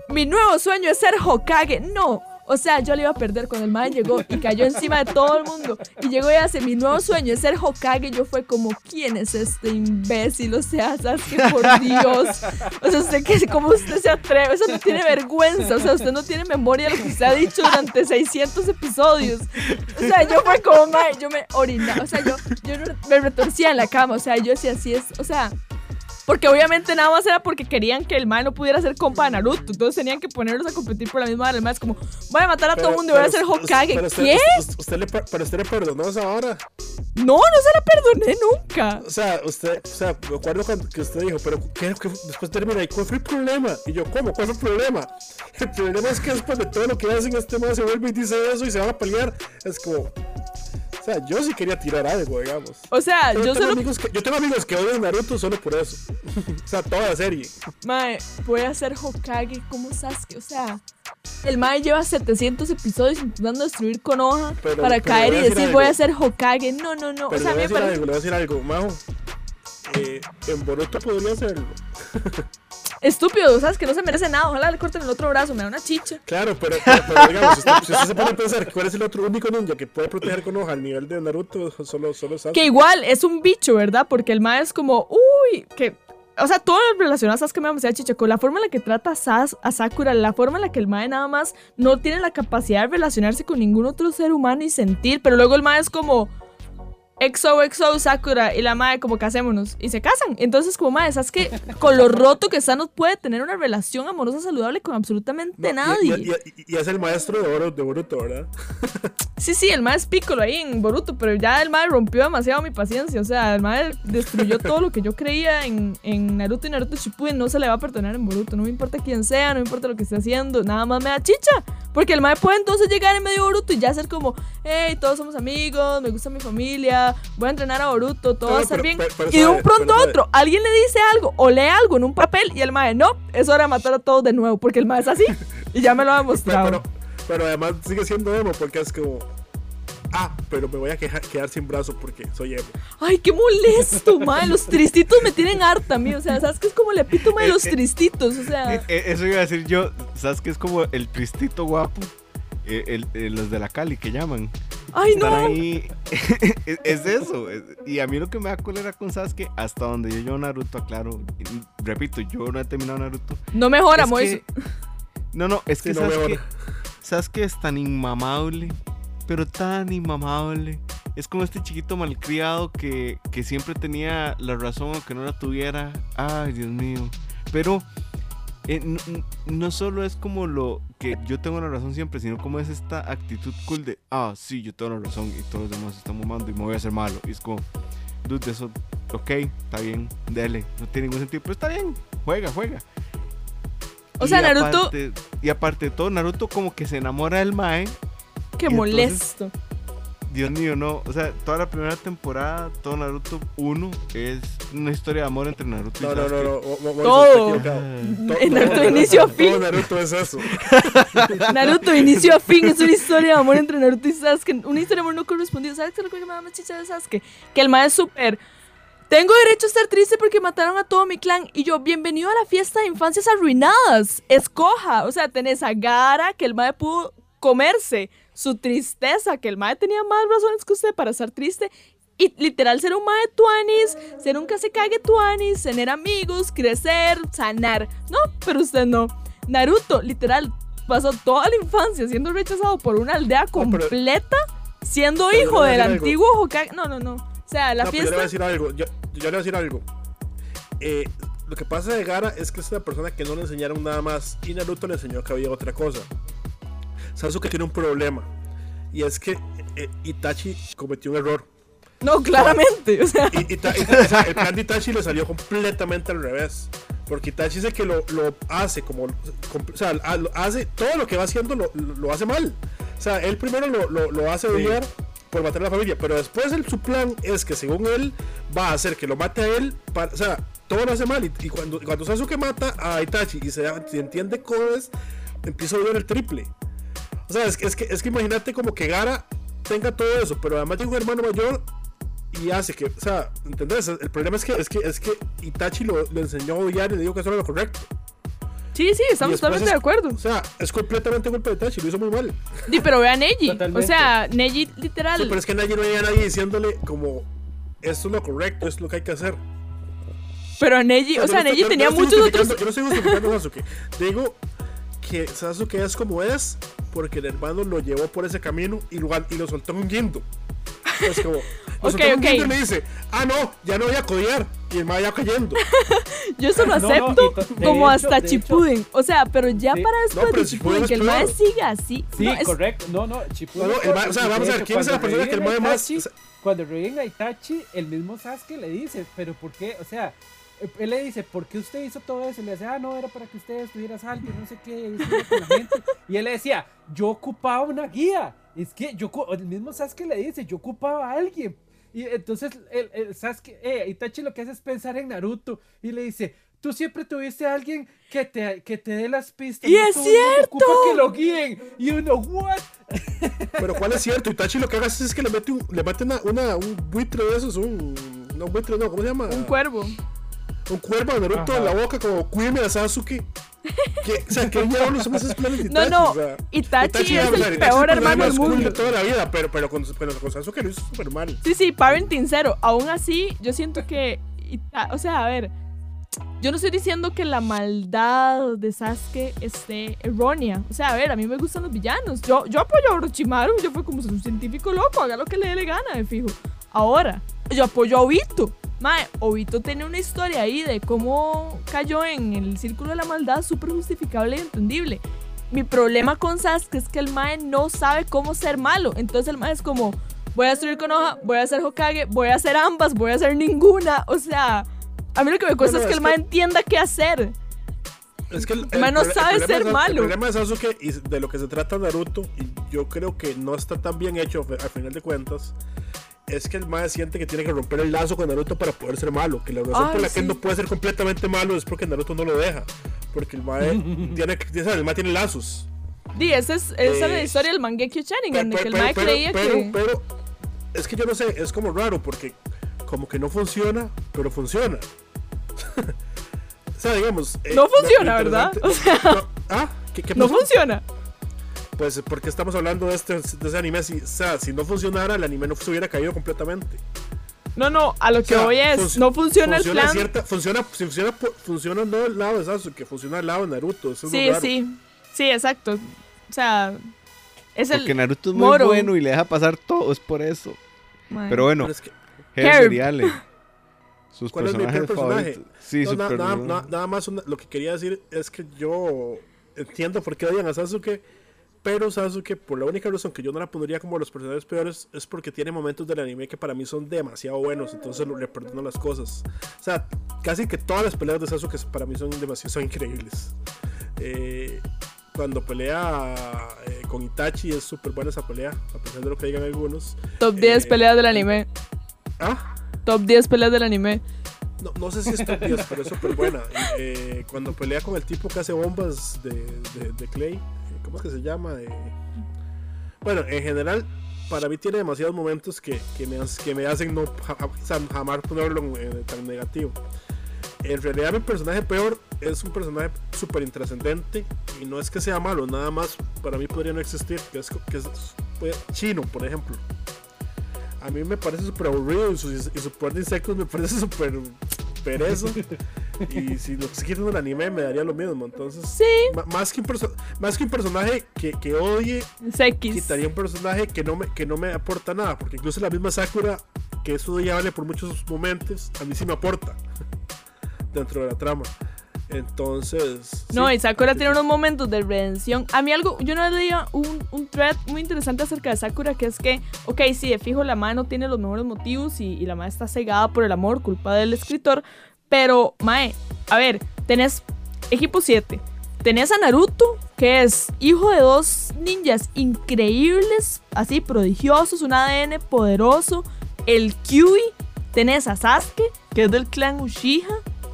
mi nuevo sueño es ser Hokage. No, O sea, yo le iba a perder cuando el mae llegó y cayó encima de todo el mundo. Y llegó y hace mi nuevo sueño es ser Hokage. Yo fue como, ¿quién es este imbécil? O sea, Sasuke, por Dios. O sea, usted cómo usted se atreve, o sea, no tiene vergüenza, o sea, usted no tiene memoria de lo que usted ha dicho durante 600 episodios. O sea, yo fue como, mae, yo me orinaba, o sea, yo, yo me retorcía en la cama, o sea, yo decía, así es, o sea, porque obviamente nada más era porque querían que el mae no pudiera ser compa de Naruto. Entonces tenían que ponerlos a competir por la misma. El es como, voy a matar a todo el mundo y voy a ser Hokage.
pero usted-
¿Qué?
usted- usted le per- pero usted le perdonó esa hora.
No, no se la perdoné nunca.
O sea, usted, o sea, me acuerdo cuando que usted dijo, pero ¿qué, qué- después termina ahí, ¿cuál fue el problema? Y yo, ¿cómo? ¿Cuál fue el problema? El problema es que después de todo lo que hacen este man se vuelve y dice eso y se van a pelear. Es como, o sea, yo sí quería tirar algo, digamos.
O sea,
Pero
yo
tengo,
solo,
amigos que, yo tengo amigos que odian Naruto solo por eso. o sea, toda la serie.
mae, voy a ser Hokage como Sasuke. O sea, el mae lleva 700 episodios intentando destruir Konoha
Pero-
para
pero
caer y
a decir
decir voy a ser Hokage. No, no, no. O
Pero
sea, a
le voy a decir
parece...
algo, le voy a decir algo, Majo. Eh, en Boruto podría hacerlo.
Estúpido, ¿sabes? Que no se merece nada. Ojalá le corten el otro brazo, me da una chicha.
Claro, pero, pero, pero digamos, si usted, si usted se pone a pensar cuál es el otro único ninja que puede proteger con hoja al nivel de Naruto, solo, solo Sasuke.
Que igual es un bicho, ¿verdad? Porque el mae es como, uy, que. O sea, todo relacionado a Sasuke me da demasiada chicha. Con la forma en la que trata a, Sas, a Sakura, la forma en la que el mae nada más no tiene la capacidad de relacionarse con ningún otro ser humano y sentir. Pero luego el mae es como. XOXO Sakura y la mae como casémonos y se casan. Entonces como mae, ¿sabes que Con lo roto que está no puede tener una relación amorosa saludable con absolutamente
No,
nadie.
Y, y- y es el maestro de, Boruto, de Boruto, ¿verdad?
Sí, sí, el mae es Piccolo ahí en Boruto, pero ya el mae rompió demasiado mi paciencia. O sea, el mae destruyó todo lo que yo creía en, en Naruto y Naruto Shippuden. No se le va a perdonar en Boruto. No me importa quién sea, no me importa lo que esté haciendo. Nada más me da chicha. Porque el mae puede entonces llegar en medio de Boruto y ya ser como, hey, todos somos amigos, me gusta mi familia, voy a entrenar a Boruto, todo
No,
va a estar
pero-
bien.
pero- pero
y de un pronto a
sabe.
otro, alguien le dice algo o lee algo en un papel y el mae, no, es hora de matar a todos de nuevo. Porque el mae es así. Y ya me lo ha demostrado.
pero, pero además sigue siendo emo porque es como... Ah, pero me voy a quedar sin brazo porque soy emo.
Ay, qué molesto, mae. Los tristitos me tienen harta a mí. O sea, ¿sabes qué es como el epítome de los tristitos? O sea,
Eh, eh, Eso iba a decir yo, ¿sabes que es como el tristito guapo? Eh, el- eh, los de la Cali que llaman.
Ay, no.
ahí. es, es eso. es- y a mí lo que me da cólera con Sasuke, hasta donde yo llevo Naruto, aclaro. y repito, yo no he terminado Naruto.
No mejora,
que- no, no, es
Sí,
que
no
Sasuke, es tan inmamable, pero tan inmamable. Es como este chiquito malcriado que, que siempre tenía la razón aunque no la tuviera. Ay, Dios mío. Pero eh, no, solo es como lo que yo tengo la razón siempre, sino como es esta actitud cool de, ah, sí, yo tengo la razón y todos los demás están mamando y me voy a hacer malo. Y es como, dude, eso, ok, está bien, dele, no tiene ningún sentido, pero está bien, juega, juega.
O
Y
sea, Naruto-
aparte- y aparte de todo, Naruto como que se enamora del Mae.
Qué
entonces-
molesto.
Dios mío, no. O sea, toda la primera temporada, todo Naruto 1 es una historia de amor entre Naruto y
No, no, no,
Sasuke.
no.
Todo. En Naruto inicio a fin.
Todo Naruto es eso.
Naruto, inicio a fin, es una historia de amor entre Naruto y Sasuke. Una historia de amor no correspondido. ¿Sabes qué es lo que me da más chicha de Sasuke? Que el mae es súper. Tengo derecho a estar triste porque mataron a todo mi clan. Y yo, bienvenido a la fiesta de infancias arruinadas. Escoja. O sea, tenés a Gara, que el mae pudo comerse su tristeza, que el mae tenía más razones que usted para estar triste. Y literal ser un mae tuanis, ser un cague tuanis, tener amigos, crecer, sanar. No, pero usted no. Naruto, literal, pasó toda la infancia siendo rechazado por una aldea completa, siendo
pero
hijo del antiguo Hokage. No, no, no. O sea, la
no, pero yo le
fiesta.
voy a decir algo. Yo, yo le voy a decir algo. Eh, lo que pasa de Gara es que es una persona que no le enseñaron nada más. Y Naruto le enseñó que había otra cosa. Sasuke tiene un problema. Y es que eh, Itachi cometió un error.
No, claramente. O sea,
Y, Ita- Ita- o sea, el plan de Itachi le salió completamente al revés. Porque Itachi dice que lo, lo hace como. com- O sea, a- lo hace, todo lo que va haciendo lo, hace mal. O sea, él primero lo, lo, lo hace odiar por matar a la familia. Pero después el, su plan es que según él va a hacer que lo mate a él. para- o sea, todo lo hace mal. Y, y cuando, cuando Sasuke mata a Itachi y se, se entiende cómo es, empieza a odiar el triple. O sea, es, que- es que, es que imagínate como que Gara tenga todo eso, pero además tiene un hermano mayor y hace que, o sea, ¿entendés? El problema es que es que, es que Itachi lo, lo enseñó a odiar y le dijo que eso era lo correcto.
Sí, sí, estamos totalmente
es-
de acuerdo.
O sea, es completamente culpa de Itachi, lo hizo muy mal.
Sí, pero vean Neji. O
Totalmente.
sea, Neji literal.
Sí, pero es que nadie no había nadie diciéndole como esto es lo correcto, esto es lo que hay que hacer.
Pero a Neji, o sea,
yo no
Neji tenía
yo
muchos otros.
Yo no estoy justificando a Sasuke. Digo que Sasuke es como es porque el hermano lo llevó por ese camino y lo, y lo soltó en un guindo. Es como. Lo
Ok,
soltó en un
ok.
guindo y le dice: Ah, no, ya no voy a codear. Y el ya cayendo.
Yo eso lo
No, no,
acepto
y to-
como
hecho-
hasta
de hecho-
Chipuden. O sea, pero ya
Sí.
para
No,
después
pero
de Chipuden, que el mae siga así.
Sí,
no, es-
correcto. No, no, Chipuden.
No, no, o sea, vamos a ver, ¿quién es la persona que el mae más-
Itachi-
o sea-
Cuando reviven a Itachi, el mismo Sasuke le dice, pero ¿por qué? O sea, él le dice, ¿por qué usted hizo todo eso? Y le dice, ah, no, era para que usted estuviera salvo, no sé qué, y la gente. Y él le decía, yo ocupaba una guía. Es que yo, el mismo Sasuke le dice, yo ocupaba a alguien. Y entonces el, el Sasuke, eh, Itachi lo que hace es pensar en Naruto y le dice, tú siempre tuviste a alguien que te, que te dé las pistas.
¡Y
no
es cierto!
Ocupa que lo guíen. Y uno, ¿what?
Pero ¿cuál es cierto? Itachi lo que hace es que le mete un, le mete una, una- un buitre de esos, un. No, un buitre, no, ¿cómo se llama?
un cuervo.
Un cuervo a Naruto
Ajá.
en la boca, como cuídeme a Sasuke. Que, o sea, que llevan los más planes de
No,
Itachi.
no,
o sea,
Itachi
ya,
es
o sea,
el
Itachi
peor
es el
hermano del
más cool
mundo.
de toda la vida, pero, pero, con, pero con Sasuke lo hizo súper mal.
Sí, sí, parenting cero. Aún así, yo siento que. Ita- O sea, a ver. Yo no estoy diciendo que la maldad de Sasuke esté errónea. O sea, a ver, a mí me gustan los villanos. Yo, yo apoyo a Orochimaru. Yo fui como un científico loco. Haga lo que le dé le gana, me fijo. Ahora, yo apoyo a Obito. Mae, Obito tiene una historia ahí de cómo cayó en el círculo de la maldad súper justificable y entendible. Mi problema con Sasuke es que el Mae no sabe cómo ser malo. Entonces el Mae es como, voy a destruir Konoha, voy a hacer Hokage, voy a hacer ambas, voy a hacer ninguna. O sea, a mí lo que me cuesta
No, no,
es que
es
el Mae
que-
entienda qué hacer.
Es que el,
El man no sabe
problema
ser
de Sa-
malo.
El problema de Sasuke y de lo que se trata Naruto, y yo creo que no está tan bien hecho al final de cuentas, es que el mae siente que tiene que romper el lazo con Naruto para poder ser malo. Que la razón
Ay,
por la que él no puede ser completamente malo es porque Naruto no lo deja. Porque el mae tiene, el mae tiene lazos.
Di, esa es, esa es la
Eh,
historia del Mangekyo Sharingan, de que el Mae creía
pero-
que...
pero es que yo no sé, es como raro porque como que no funciona, pero funciona. o sea, digamos. eh,
No funciona, ¿verdad?
no- ¿Ah? ¿Qué, qué
no funciona.
Pues porque estamos hablando de este, de ese anime. Si, o sea, si no funcionara, el anime no se hubiera caído completamente.
No, no, a lo que
O sea,
voy es,
func-
no funciona, el plan.
cierta- funciona, funciona, funciona no el lado de Sasuke, funciona el lado de Naruto. Eso
Sí, sí, sí, exacto. O sea, es el...
Porque Naruto es muy
Moro.
bueno y le deja pasar todo, es por eso. Pero bueno,
Pero es que-
Herb.
Sus
¿Cuál es mi peor personaje?
favoritos. Sí,
no, na- nada,
personaje.
na- nada más una- lo que quería decir es que yo entiendo por qué odian a Sasuke, pero Sasuke, por la única razón que yo no la pondría como los personajes peores, es porque tiene momentos del anime que para mí son demasiado buenos, entonces le perdono las cosas. O sea, casi que todas las peleas de Sasuke para mí son demasiado son increíbles. Eh, cuando pelea eh, con Itachi es súper buena esa pelea, a pesar de lo que digan algunos.
Top 10
eh,
peleas del anime.
Ah,
Top 10 peleas del anime.
No, no sé si es top 10, pero es súper buena. Eh, cuando pelea con el tipo que hace bombas de, de- de Clay, ¿cómo es que se llama? Eh, bueno, en general, para mí tiene demasiados momentos que, que, me, que me hacen no jamás ponerlo tan negativo. En realidad, mi personaje peor es un personaje súper intrascendente y no es que sea malo, nada más para mí podría no existir, que es, que es chino, por ejemplo. A mí me parece súper aburrido y su, y su poder de insectos me parece súper y si lo quieren el anime me daría lo mismo. Entonces,
Sí.
más, que un más que un personaje que, que odie, quitaría un personaje que no, me, que no me aporta nada. Porque incluso la misma Sakura, que es odiable por muchos momentos, a mí sí me aporta dentro de la trama. Entonces.
No,
sí,
y Sakura tiene unos momentos de redención. A mí algo, yo no leía un, un thread muy interesante acerca de Sakura, que es que, ok, sí, de fijo la madre no tiene los mejores motivos y, y la madre está cegada por el amor, culpa del escritor, pero, mae, a ver, tenés equipo 7, tenés a Naruto, que es hijo de dos ninjas increíbles, así prodigiosos, un ADN poderoso, el Kyui, tenés a Sasuke, que es del clan Uchiha,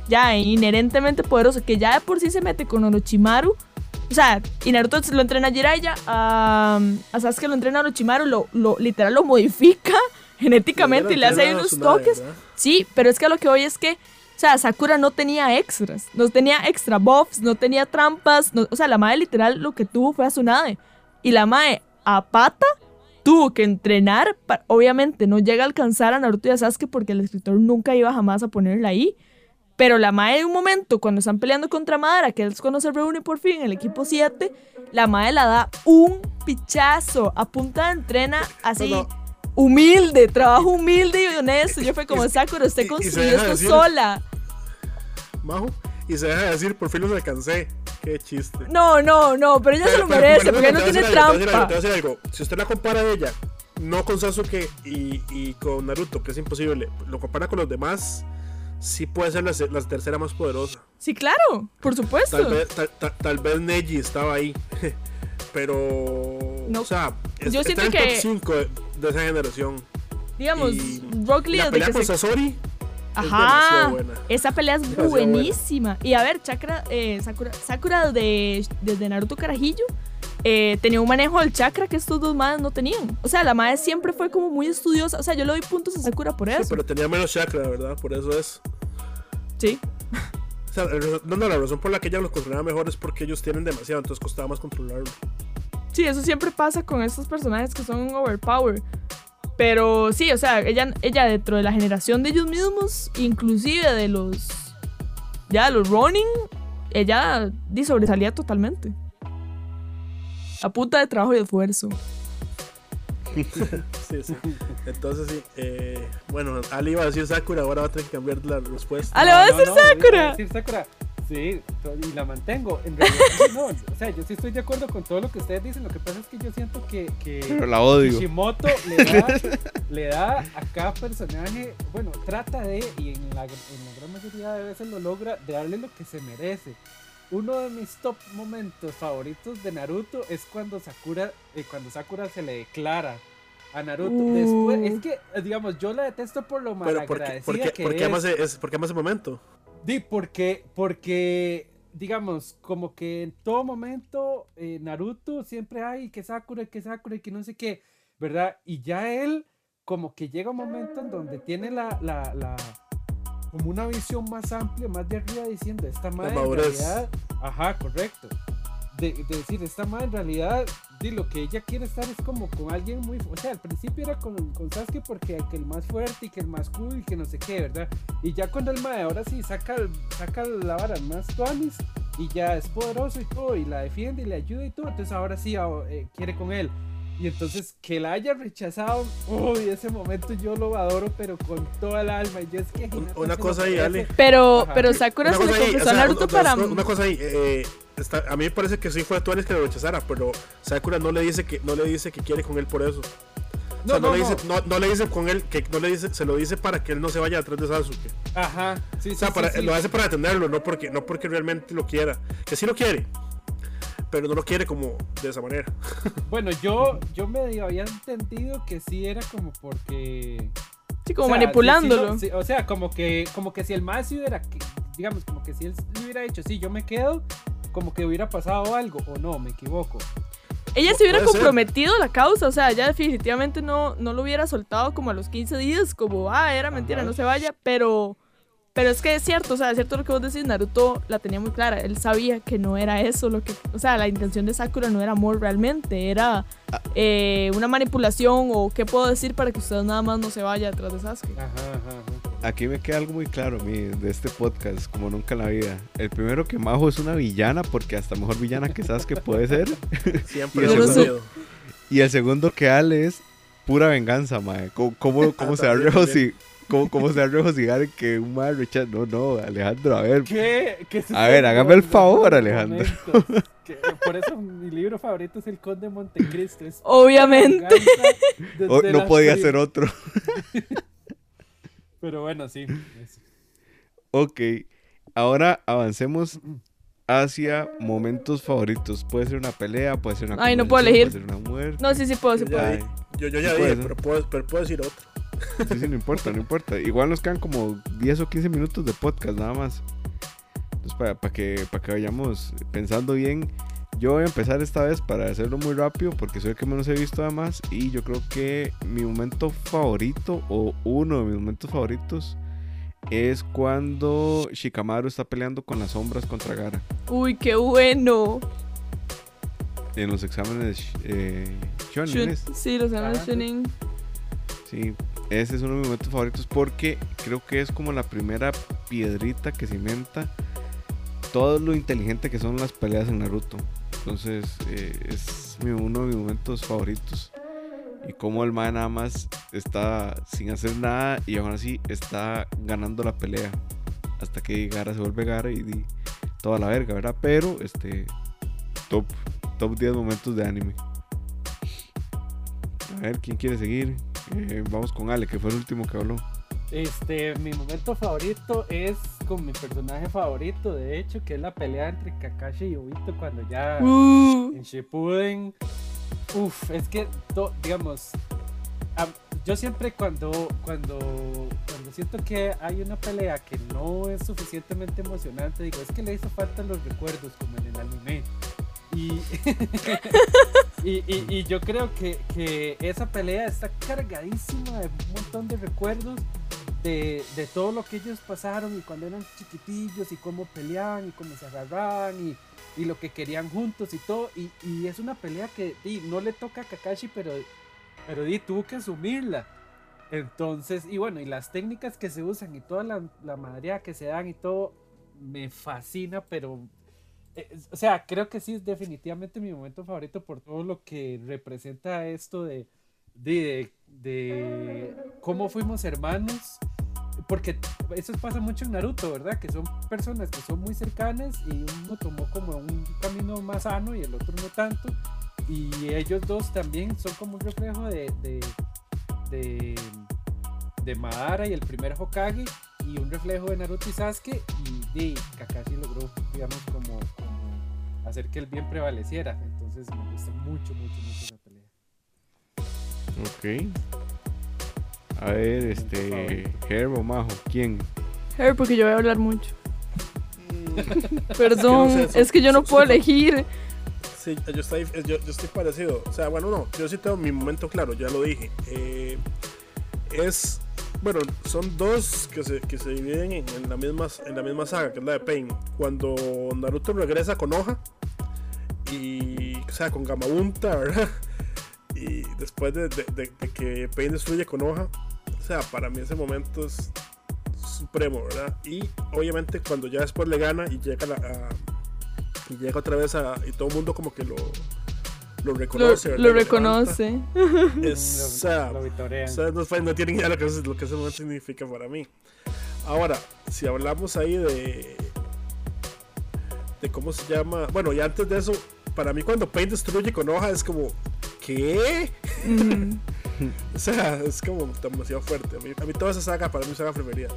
ya inherentemente poderoso, que ya de por sí se mete con Orochimaru. O sea, y Naruto lo entrena a Jiraiya, a, a Sasuke lo entrena a Orochimaru, lo, lo, literal lo modifica genéticamente y le hace ahí unos toques. Sí, pero es que a lo que voy es que O sea, Sakura no tenía extras, no tenía extra buffs, no tenía trampas. no- o sea, la madre literal lo que tuvo fue a Tsunade. Y la madre a pata tuvo que entrenar. pa- obviamente no llega a alcanzar a Naruto y a Sasuke porque el escritor nunca iba jamás a ponerla ahí. Pero la madre en un momento, cuando están peleando contra Madara, que es cuando se reúne por fin el equipo 7, la madre la da un pichazo a punta de entrena así.
No, no.
Humilde, trabajo humilde y honesto. Yo fue como, Sakura, usted
deja
esto
decir-
sola.
Majo. Y se deja de decir, por fin los alcancé. Qué chiste.
No, no, no, pero ella se lo
Pero- pero-
merece
pero
porque no tiene
decir algo, te voy a decir algo,
trampa.
te voy a decir algo. Si usted la compara a ella, no con Sasuke y, y con Naruto, que es imposible, lo compara con los demás, sí puede ser la, tercera más poderosa.
Sí, claro, por supuesto.
Tal vez, tal, tal- tal vez Neji estaba ahí. Pero.
No.
O sea, es-
Yo siento
en
que-
top 5 de, de esa generación.
Digamos,
y
Rock Lee
La pelea
que
con
se...
Sasori.
Ajá,
buena.
esa pelea es
Demasiado
buenísima. Y a ver, Chakra, eh, Sakura, Sakura de, desde Naruto Carajillo eh, tenía un manejo del chakra que estos dos madres no tenían. O sea, la madre siempre fue como muy estudiosa. O sea, yo le doy puntos a Sakura por
Sí,
eso.
pero tenía menos chakra, ¿verdad? Por eso es.
Sí.
O sea, no, no, la razón por la que ella los controlaba mejor es porque ellos tienen demasiado, entonces costaba más controlarlo.
Sí, eso siempre pasa con estos personajes que son overpower. Pero sí, o sea, ella, ella dentro de la generación de ellos mismos, inclusive de los. Ya, los Ronin, ella di, sobresalía totalmente. A punta de trabajo y esfuerzo.
Sí, sí. Entonces, sí. eh, bueno, Ali iba a decir Sakura, ahora va a tener que cambiar la respuesta.
Ah, le va a decir
no, iba a
Sakura.
decir Sakura. Sí, y la mantengo. En realidad, no, o sea, yo sí estoy de acuerdo con todo lo que ustedes dicen. Lo que pasa es que yo siento que, que
Pero la odio.
Kishimoto le da, le da a cada personaje, bueno, trata de, y en la, en la gran mayoría de veces lo logra, de darle lo que se merece. Uno de mis top momentos favoritos de Naruto es cuando Sakura, eh, cuando Sakura se le declara a Naruto.
Uh.
Después, es que, digamos, yo la detesto por lo
Pero, ¿por qué,
malagradecida
por qué-
que
por qué
es.
ese- es- por qué ama ese momento?
Di, porque, porque, digamos, como que en todo momento eh, Naruto siempre hay que Sakura, que Sakura y que no sé qué, ¿verdad? Y ya él como que llega un momento en donde tiene la, la, la como una visión más amplia, más de arriba diciendo, esta madre en realidad, ajá, correcto. De, de decir, esta madre en realidad, di, lo que ella quiere estar es como con alguien muy, o sea, al principio era con, con Sasuke porque que el más fuerte y que el más cool y que no sé qué, ¿verdad? Y ya cuando el mae ahora sí saca, el- saca la vara más tuanis y ya es poderoso y todo y la defiende y le ayuda y todo, entonces ahora sí ah, eh, quiere con él. Y entonces que la haya rechazado, uy, ese momento yo lo adoro, pero con toda el alma. Y yo es que
una cosa ahí. Ale.
Pero,
Ajá.
pero Sakura
Una
se le
ahí,
confesó a Naruto
una-
para.
Una cosa ahí, eh, está- a mí me parece que sí fue Tuanis que lo rechazara, pero Sakura no le dice que no le dice que quiere con él por eso. O sea,
No,
no,
no,
le
no.
dice, no, no le dice con él, que no le dice, se lo dice para que él no se vaya atrás de Sasuke.
Ajá, sí, sí,
O sea,
sí,
para-
sí.
lo hace para detenerlo, no porque, no porque realmente lo quiera. Que sí lo quiere, pero no lo quiere como de esa manera.
Bueno, yo, yo medio había entendido que sí era como porque...
Sí, como
o sea,
manipulándolo.
no, sí, o sea, como que, como que si el más hubiera, digamos, como que si él le hubiera dicho, sí, yo me quedo, como que hubiera pasado algo, o no, me equivoco.
Ella se hubiera
ser.
comprometido a la causa, o sea, ella definitivamente no, no lo hubiera soltado como a los 15 días, como, ah, era mentira,
Ajá.
no se vaya, pero, pero es que es cierto, o sea, es cierto lo que vos decís, Naruto la tenía muy clara, él sabía que no era eso lo que, o sea, la intención de Sakura no era amor realmente, era eh, una manipulación o qué puedo decir para que usted nada más no se vaya detrás de Sasuke.
Ajá, ajá, ajá.
Aquí me queda algo muy claro a mí de este podcast, como nunca en la vida. El primero que Majo es una villana, porque hasta mejor villana que sabes que puede ser.
Siempre he
sé.
sabido.
Y el segundo que Ale es pura venganza, mae. ¿Cómo, cómo, cómo se va a
También,
regocijar? ¿Cómo, cómo se va que un mae? No, no, Alejandro, a ver.
¿Qué? ¿Qué
A ver, hágame el favor, Alejandro.
Por eso mi libro favorito es El Conde de Montecristo. es
Obviamente.
Oh, no podía ser otro.
Pero bueno, sí. es-
Ok, ahora avancemos hacia momentos favoritos. Puede ser una pelea, puede ser una
Ay, no puedo elegir.
Puede ser una muerte.
No, sí, sí puedo, sí
Yo
puedo.
Ay.
yo, yo ya
Sí
dije, pero puedo, pero puedo decir otro.
Sí, sí, no importa, no importa. Igual nos quedan como 10 o 15 minutos de podcast nada más. Entonces, para, para que, para que vayamos pensando bien, yo voy a empezar esta vez para hacerlo muy rápido porque soy el que menos he visto además. Y yo creo que mi momento favorito, o uno de mis momentos favoritos, es cuando Shikamaru está peleando con las sombras contra Gara
Uy, qué bueno.
en los exámenes eh, shonen,
Shun-
¿es?
sí, los exámenes Chunin.
Sí, ese es uno de mis momentos favoritos porque creo que es como la primera piedrita que cimenta todo lo inteligente que son las peleas en Naruto. Entonces eh, es mi- uno de mis momentos favoritos. Y como el man nada más está sin hacer nada y aún así está ganando la pelea. Hasta que Gara se vuelve Gara y toda la verga, ¿verdad? Pero este top, top 10 momentos de anime. A ver, ¿quién quiere seguir? Eh, vamos con Ale, que fue el último que habló.
Este, mi momento favorito es con mi personaje favorito, de hecho, que es la pelea entre Kakashi y Obito cuando ya
Uh,
en Shippuden. Uf, es que, to- digamos, a- yo siempre cuando, cuando, cuando siento que hay una pelea que no es suficientemente emocionante, digo, es que le hizo falta los recuerdos, como en el anime. Y, y, y- y yo creo que, que esa pelea está cargadísima de un montón de recuerdos de, de todo lo que ellos pasaron y cuando eran chiquitillos y cómo peleaban y cómo se agarraban y, y lo que querían juntos y todo. Y, y es una pelea que di, no le toca a Kakashi, pero, pero di, tuvo que asumirla. Entonces, y bueno, y las técnicas que se usan y toda la, la madreada que se dan y todo, me fascina, pero... eh, O sea, creo que sí es definitivamente mi momento favorito por todo lo que representa esto de, de cómo fuimos hermanos. Porque eso pasa mucho en Naruto, ¿verdad? Que son personas que son muy cercanas y uno tomó como un camino más sano y el otro no tanto. Y ellos dos también son como un reflejo de, de, de, de Madara y el primer Hokage y un reflejo de Naruto y Sasuke. Y de Kakashi logró, digamos, como, como hacer que el bien prevaleciera. Entonces me gusta mucho, mucho, mucho.
Ok. A ver, este. Herb o Majo, ¿quién?
Her, porque yo voy a hablar mucho.
Mm,
Perdón,
Es que no sé,
es que yo no puedo elegir.
Sí, yo estoy, yo, yo estoy parecido. O sea, bueno, no, yo sí tengo mi momento claro, ya lo dije. Eh, es, bueno, son dos que se, que se dividen en, en la misma, en la misma saga, que es la de Pain. Cuando Naruto regresa con Hoja, y, o sea, con Gamabunta, ¿verdad? Y después de, de- de- de que Pain destruye con Hoja, o sea, para mí ese momento es supremo, ¿verdad? Y obviamente cuando ya después le gana y llega la, a- y llega otra vez a, y todo el mundo como que lo, lo
Lo,
reconoce, ¿verdad?
lo
levanta.
reconoce.
Es, o sea,
Lo vitorean.
o sea, no, no tienen idea lo que, lo que ese momento significa para mí. Ahora, si hablamos ahí de. de cómo se llama. Bueno, y antes de eso, para mí cuando Pain destruye con hoja es como. ¿Qué?
Mm.
O sea, es como demasiado fuerte. A mí, a mí toda esa saga para mí es saga preferida.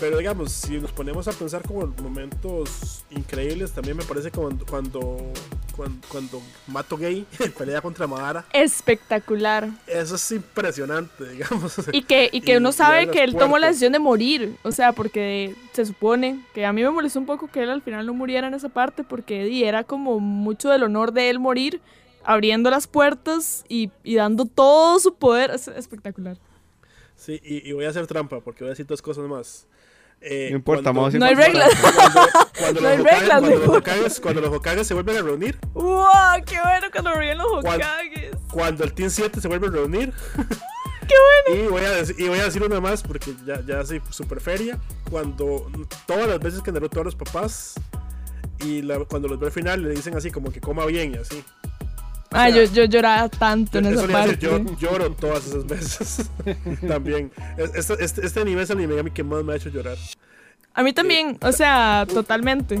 Pero digamos, si nos ponemos a pensar como en momentos increíbles, también me parece cuando cuando, cuando, cuando Mato Gay pelea contra Madara.
Espectacular.
Eso es impresionante, digamos.
Y que, y que
Y
uno sabe que él tomó la decisión de morir. O sea, porque se supone que a mí me molestó un poco que él al final no muriera en esa parte, porque era como mucho del honor de él morir, abriendo las puertas y, y dando todo su poder. Es espectacular.
Sí, y, y voy a hacer trampa porque voy a decir dos cosas más. Eh,
No importa,
cuando-
vamos a
No hay reglas.
Cuando, cuando
No hay reglas,
cuando los Hokages- cuando los Hokages se vuelven a reunir,
¡Wow! ¡Qué bueno cuando ríen los. Hokages!
cuando el Team 7 se vuelve a reunir.
¡Qué bueno!
Y voy a, decir, y voy a decir una más porque ya, ya soy super feria. Cuando todas las veces que Naruto a los papás y la- cuando los ve al final le dicen así como que coma bien y así.
Ah,
sea,
yo, yo lloraba tanto en esa parte.
yo lloro todas esas veces. También. Es- Este, este, este anime es el anime que más me ha hecho llorar.
A mí también, o sea, totalmente.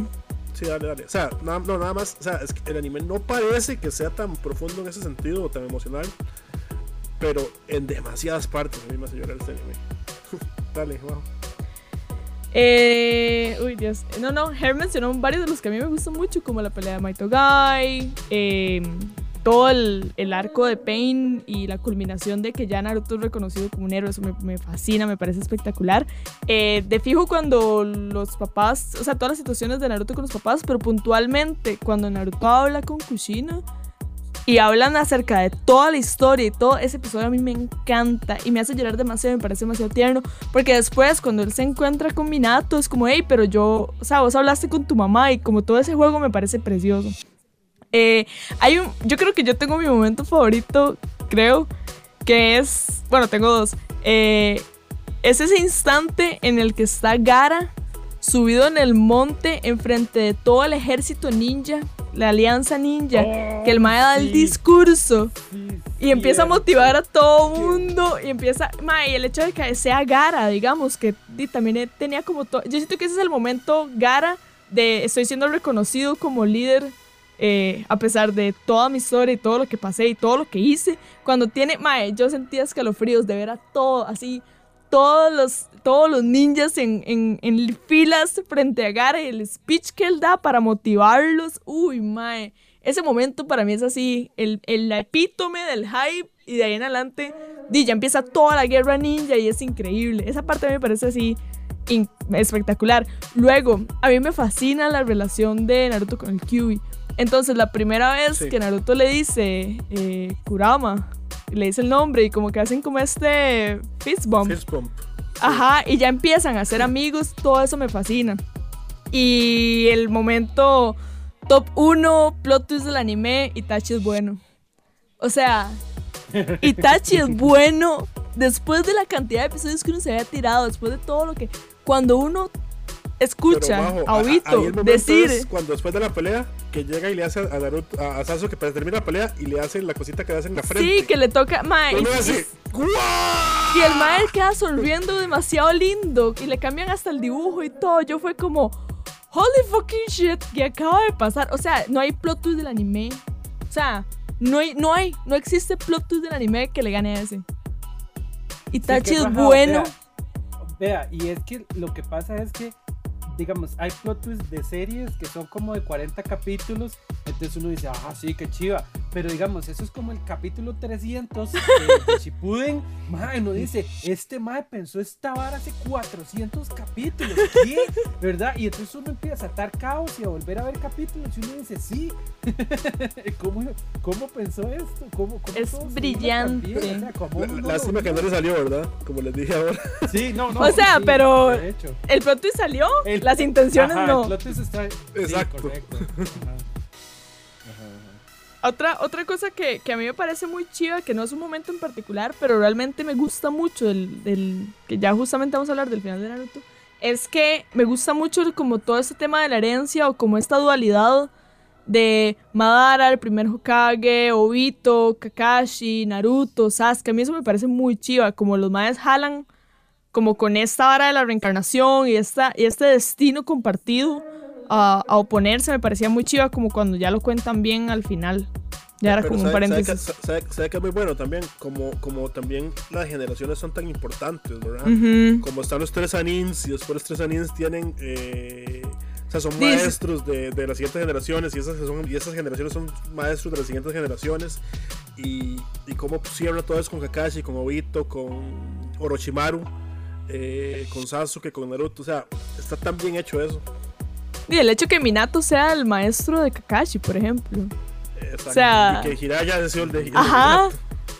Sí, dale, dale. O sea, nada, no, nada más. O sea, es que el anime no parece que sea tan profundo en ese sentido o tan emocional. Pero en demasiadas partes a mí me hace llorar este anime. dale, wow.
Eh, uy, Dios. No, no, Her mencionó varios de los que a mí me gustan mucho, como la pelea de Maito Gai, eh, todo el, arco de Pain y la culminación de que ya Naruto es reconocido como un héroe. Eso me, me fascina, me parece espectacular. Eh, de fijo, cuando los papás, o sea, todas las situaciones de Naruto con los papás, pero puntualmente cuando Naruto habla con Kushina. y hablan acerca de toda la historia y todo ese episodio a mí me encanta y me hace llorar demasiado, me parece demasiado tierno, porque después cuando él se encuentra con Minato es como, hey, pero yo, o sea, vos hablaste con tu mamá y como todo ese juego me parece precioso. Eh, hay un, yo creo que yo tengo mi momento favorito, creo, que es, bueno, tengo dos. Eh, es ese instante en el que está Gara subido en el monte enfrente de todo el ejército ninja, la alianza ninja, que el mae da el
sí.
discurso
Sí,
y empieza a motivar a todo mundo y empieza, mae, el hecho de que sea Gara, digamos, que también él tenía como todo, yo siento que ese es el momento Gara de estoy siendo reconocido como líder eh, a pesar de toda mi historia y todo lo que pasé y todo lo que hice, cuando tiene, mae, yo sentía escalofríos de ver a todo, así, todos los, todos los ninjas en, en, en filas frente a Gara y el speech que él da para motivarlos, uy, mae, ese momento para mí es así, el, el epítome del hype y de ahí en adelante, di, ya empieza toda la guerra ninja y es increíble, esa parte me parece así espectacular. Luego, a mí me fascina la relación de Naruto con el Kyuubi. Entonces, la primera vez
Sí.
que Naruto le dice eh, Kurama, le dice el nombre y como que hacen como este fist bump.
Fist bump.
Ajá, y ya empiezan a ser amigos, todo eso me fascina. Y el momento top 1, plot twist del anime, Itachi es bueno. O sea, Itachi es bueno después de la cantidad de episodios que uno se había tirado, después de todo lo que... Cuando uno escucha a Obito decir...
cuando después de la pelea, que llega y le hace a Naruto, a, a Sasuke para terminar la pelea y le hace la cosita que le hace en la frente.
Sí, que le toca... Mae, y-
hace,
y- Y el mae queda sonriendo demasiado lindo y le cambian hasta el dibujo y todo. Yo fue como, holy fucking shit, ¿qué acaba de pasar? O sea, no hay plot twist del anime. O sea, no hay, no hay, no existe plot twist del anime que le gane a ese.
Sí,
Itachi
qué
es bueno.
Vea, vea, y es que lo que pasa es que, digamos, hay plot twists de series que son como de 40 capítulos, entonces uno dice, ah, sí, qué chiva. Pero digamos, eso es como el capítulo 300 de, de Shippuden. Mae, uno dice, este mae pensó esta vara hace 400 capítulos, ¿qué? ¿Verdad? Y entonces uno empieza a atar caos y a volver a ver capítulos y uno dice, sí. ¿Cómo, cómo pensó esto? ¿Cómo, cómo
Es brillante.
O sea, ¿cómo
Lá-
uno lo
Lástima que no le salió, ¿verdad? Como les dije ahora.
Sí, no, no.
O sea,
sí,
pero-
de hecho.
El plot twist salió,
El-
las intenciones
Ajá,
no.
el está- sí,
Exacto.
correcto. Ajá.
Otra, otra cosa que, que a mí me parece muy chiva, que no es un momento en particular, pero realmente me gusta mucho, del, del- que ya justamente vamos a hablar del final de Naruto, es que me gusta mucho el- como todo este tema de la herencia o como esta dualidad de Madara, el primer Hokage, Obito, Kakashi, Naruto, Sasuke. A mí eso me parece muy chiva, como los maes jalan como con esta vara de la reencarnación y, esta, y este destino compartido a, a oponerse, me parecía muy chiva como cuando ya lo cuentan bien al final. Ya era
Pero
como un
sabe- sabe
paréntesis.
que- sabe- sabe que es muy bueno también, como, como también las generaciones son tan importantes, ¿verdad?
Ujú.
Como están los tres anins y después los tres anins tienen, eh, o sea, son maestros de, de las siguientes generaciones y esas, son, y esas generaciones son maestros de las siguientes generaciones y, y cómo cierra todo eso con Kakashi, con Obito, con Orochimaru, eh, con Sasuke, con Naruto, o sea, está tan bien hecho eso.
Y el hecho que Minato sea el maestro de Kakashi, por ejemplo.
Exacto.
O sea-
y que Jiraiya haya sido el de, el
Ajá.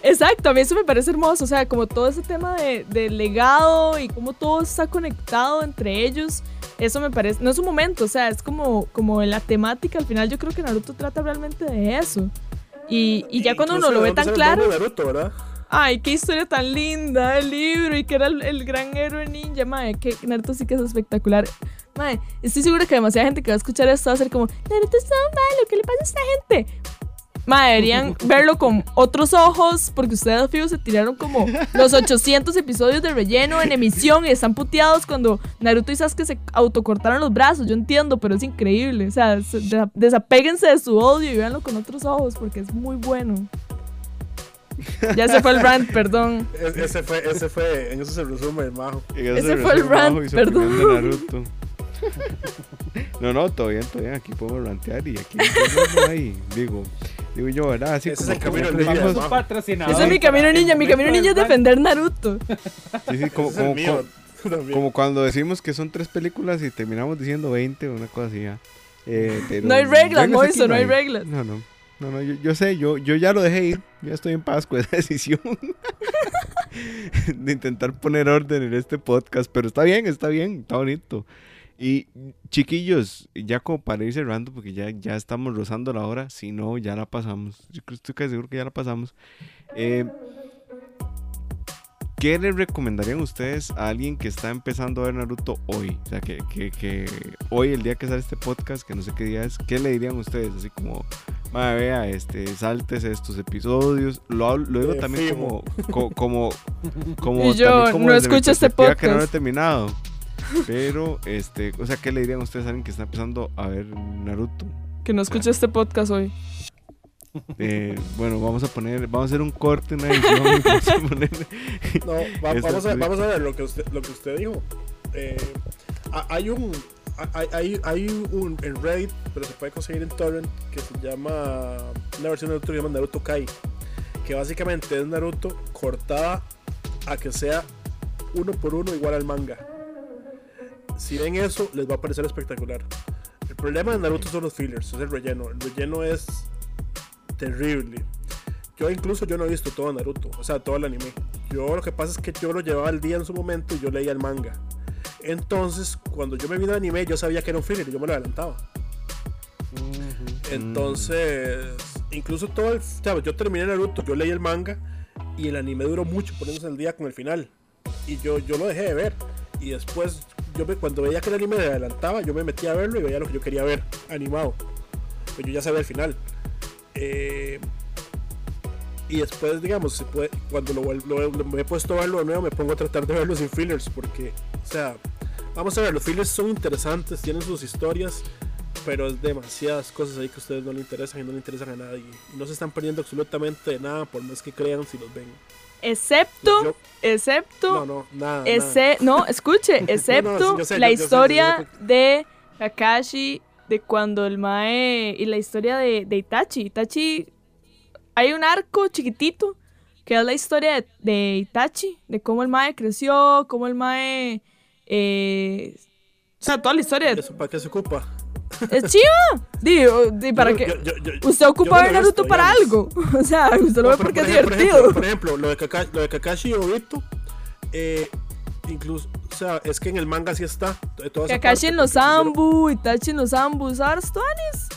Exacto, a mí eso me parece hermoso. O sea, como todo ese tema de, de legado y cómo todo está conectado entre ellos. Eso me parece. No es un momento, o sea, es como, como la temática. Al final, yo creo que Naruto trata realmente de eso. Y, y ya cuando uno lo ve tan claro.
Naruto, ¿verdad?
Ay, qué historia tan linda el libro y que era el, el gran héroe ninja, mae, que Naruto sí que es espectacular. Mae, estoy segura que demasiada gente que va a escuchar esto va a ser como, Naruto es todo malo, ¿qué le pasa a esta gente? Mae, deberían verlo con otros ojos porque ustedes, fijo, se tiraron como los 800 episodios de relleno en emisión y están puteados cuando Naruto y Sasuke se autocortaron los brazos. Yo entiendo, pero es increíble. O sea, se- desa- desapéguense de su odio y véanlo con otros ojos porque es muy bueno. Ya se fue el rant, perdón.
Es- ese fue, ese fue, en eso se resume el majo.
Ese
se
fue el rant, perdón.
Naruto. No, no, todo bien, todo bien. Aquí podemos rantear y aquí digo, digo yo, ¿verdad? Así
Ese es
como
el camino
como
ninja,
patrocinador.
Ese es mi camino ninja. Mi camino ninja es defender Naruto.
sí, sí, como,
es
como,
mío.
como- como cuando decimos que son tres películas y terminamos diciendo 20 o una cosa así, ya. Eh, pero
No hay reglas, Moiso, no hay reglas.
No, no. No, no, yo, yo sé, yo, yo ya lo dejé ir. Ya estoy en paz con esa decisión de intentar poner orden en este podcast. Pero está bien, está bien, está bonito. Y chiquillos, ya como para ir cerrando, porque ya, ya estamos rozando la hora. Si no, ya la pasamos. Yo estoy casi seguro que ya la pasamos. Eh, ¿Qué les recomendarían ustedes a alguien que está empezando a ver Naruto hoy? O sea, que, que, que hoy, el día que sale este podcast, que no sé qué día es, ¿qué le dirían ustedes? Así como, "Mae, vea, este, saltes estos episodios. Lo, hablo- lo digo
Eh,
también como, co- como, como,
Y yo,
también como
no escucho este
perspectiva que no lo he
podcast.
terminado. Pero, este, o sea, ¿qué le dirían ustedes a alguien que está empezando a ver Naruto?
Que no escuche este podcast hoy.
Eh, bueno, vamos a poner, vamos a hacer un corte, una edición. y vamos a poner-
No, va- vamos, a, vamos a ver lo que usted, lo que usted dijo. Eh, ha- hay un hay, hay, un en Reddit, pero se puede conseguir en torrent que se llama una versión de Naruto que se llama Naruto Kai, que básicamente es Naruto cortada a que sea uno por uno igual al manga. Si ven eso, les va a parecer espectacular. El problema de Naruto son los fillers, es el relleno. El relleno es terrible. Yo incluso yo no he visto todo Naruto, o sea, todo el anime. Yo lo que pasa es que yo lo llevaba al día en su momento y yo leía el manga. Entonces, cuando yo me vi el anime, yo sabía que era un filler y yo me lo adelantaba. Entonces, incluso todo el. ¿sabes? Yo terminé Naruto, yo leí el manga y el anime duró mucho poniéndose al día con el final. Y yo, yo lo dejé de ver. Y después, yo me, cuando veía que el anime me adelantaba, yo me metía a verlo y veía lo que yo quería ver animado. Pues yo ya sabía el final. Eh, y después, digamos, se puede, cuando lo- lo- me he puesto a verlo de nuevo, me pongo a tratar de verlo sin fillers. Porque, o sea, vamos a ver, los fillers son interesantes, tienen sus historias pero es demasiadas cosas ahí que a ustedes no le interesan y no le interesan a nadie. Y no se están perdiendo absolutamente de nada por más que crean si los ven.
Excepto,
Yo-
excepto,
no, no, nada. nada.
ese, no, escuche, excepto
sé,
la
yo-
historia
yo
de Kakashi, de cuando el Mae, y la historia de, de Itachi. Itachi, hay un arco chiquitito que es la historia de, de Itachi, de cómo el Mae creció, cómo el Mae... eh, o sea, toda la historia.
¿Eso para qué se ocupa?
Es chiva. Di, o- di, para
yo-
Usted ocupa ver Naruto
visto,
para
digamos.
algo. O sea, usted lo
No,
ve porque es
por por
divertido.
ejemplo- Por ejemplo, lo de, Kaka- lo de Kakashi y Obito, eh, incluso, o sea, es que en el manga sí está. toda
Kakashi
parte,
en los Ambu, Itachi en los Ambu, ¿sabes, Tuanis?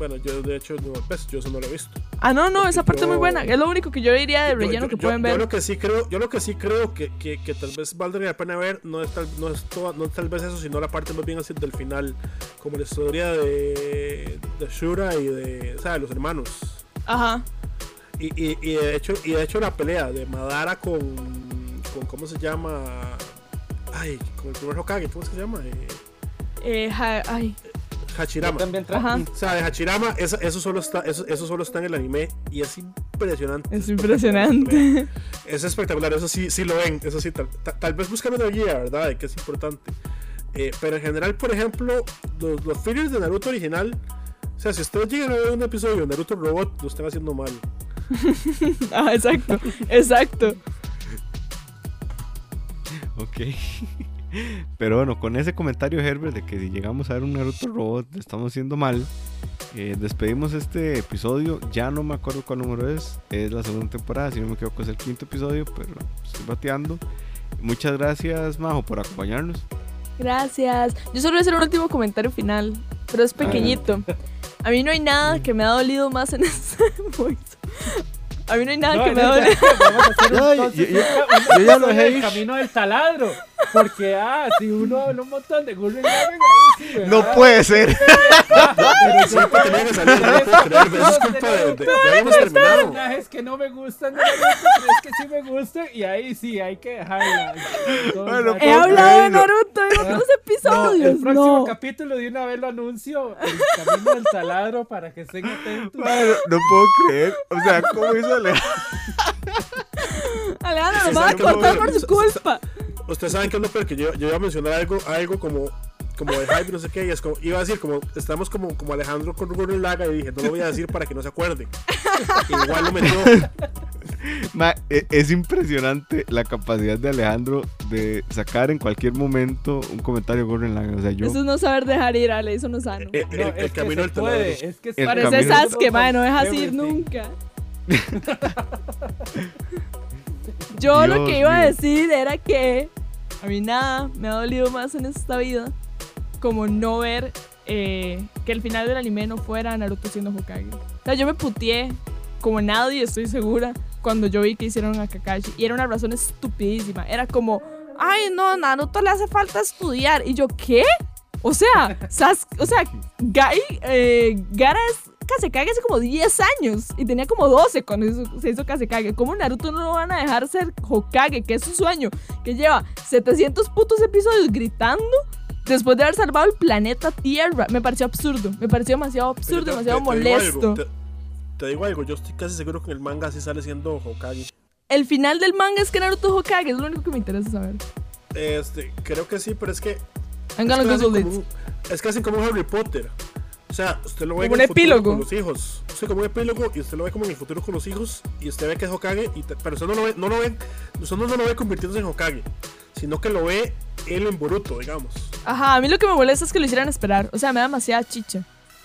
Bueno, yo de hecho, no, pues, yo eso no lo he visto.
Ah, no, no, esa parte es muy
Yo-
buena. Es lo único que yo diría de
Yo-
relleno
yo-
que
yo-
pueden
Yo
ver.
lo que sí creo, yo lo que sí creo que, que, que tal vez valdría la pena ver no es tal, no es toda- no es tal vez eso, sino la parte más bien así del final, como la historia de, de Shura y de, o sea, de los hermanos.
Ajá.
Y, y, y de hecho, y de hecho la pelea de Madara con, con ¿cómo se llama? Ay, con el primer Hokage, ¿cómo se llama? Eh,
Eh, ay.
Yo
Hachirama.
también.
O sea, de Hachirama, eso, solo está, eso, eso solo está en el anime y es impresionante.
Es impresionante.
Es espectacular, eso sí, sí lo ven, eso sí, tal, ta- tal vez buscan una guía, ¿verdad? De que es importante. Eh, pero en general, por ejemplo, los, los fillers de Naruto original, o sea, si ustedes llegan a ver un episodio de Naruto Robot, lo están haciendo mal.
Ah, exacto. Exacto.
Ok. Pero bueno, con ese comentario, Herbert, de que si llegamos a ver un Naruto Robot, estamos haciendo mal. eh, despedimos este episodio. Ya no me acuerdo cuál número es. Es la segunda temporada. Si no me equivoco, es el quinto episodio. Pero estoy bateando. Muchas gracias, Majo, por acompañarnos.
Gracias. Yo solo voy a hacer un último comentario final, pero es pequeñito. A mí no hay nada que me ha dolido más en este momento. A mí no hay nada
No,
que me
no, entonces
yo- ya lo
episodio
dejé
del
ir.
camino del taladro. Porque, ah, si uno habla un montón de Gurren Lagann, ahí sí, ¿verdad?
No puede ser.
Pero
Siempre tenía que salir, ¿no? Pero es culpa de, de- ya habíamos terminado.
personajes que no me gustan, pero es que sí me gustan, y ahí sí, hay que dejarla.
Bueno,
He hablado de
no.
Naruto en otros
No,
episodios.
el próximo
No.
capítulo de una vez lo anuncio, el camino del taladro, para que estén atentos.
No puedo creer. O sea, ¿cómo hizo Alejandro?
Alejandro, nos van a
no
cortar por su culpa.
Ustedes saben que es lo peor, que yo, yo iba a mencionar algo, algo como, como de hype, no sé qué, y es como, iba a decir como, estamos como, como Alejandro con Gurren Laga y dije, no lo voy a decir para que no se acuerde. Igual lo metió.
Ma, e- es impresionante la capacidad de Alejandro de sacar en cualquier momento un comentario Gurren Lagann. O sea, yo.
Eso es no saber dejar ir, Ale, eso no es sano.
Eh, el,
No,
el
es que
camino del
puede, es que
El
Parece Sasuke, madre, no dejas ir nunca. Yo lo que iba a decir era que a mí nada me ha dolido más en esta vida como no ver eh, que el final del anime no fuera Naruto siendo Hokage. O sea, yo me puteé como nadie, estoy segura, cuando yo vi que hicieron a Kakashi. Y era una razón estupidísima. Era como, ay no, Naruto le hace falta estudiar. Y yo, ¿qué? O sea, Sas o sea, Gai, eh, Gara es Kazekage hace como 10 años y tenía como 12 cuando hizo- se hizo Kazekage. ¿Cómo Naruto no lo van a dejar ser Hokage, que es su sueño? Que lleva 700 putos episodios gritando después de haber salvado el planeta Tierra. Me pareció absurdo, me pareció demasiado absurdo,
te-
demasiado
te- te digo algo,
molesto.
te, digo algo, yo estoy casi seguro que el manga sí sale siendo Hokage.
El final del manga es que Naruto es Hokage, es lo único que me interesa saber.
Este, creo que sí, pero es que
I'm
es casi,
Google
como es como Harry Potter. O sea, usted lo ve
Como
en
un
el
epílogo.
con los hijos. Sí, como un epílogo y usted lo ve como en el futuro con los hijos y usted ve que es Hokage, y te- pero usted no lo ve, no lo ve, usted no lo ve convirtiéndose en Hokage, sino que lo ve él en Boruto, digamos.
Ajá, a mí lo que me molesta es que lo hicieran esperar. O sea, me da demasiada chicha.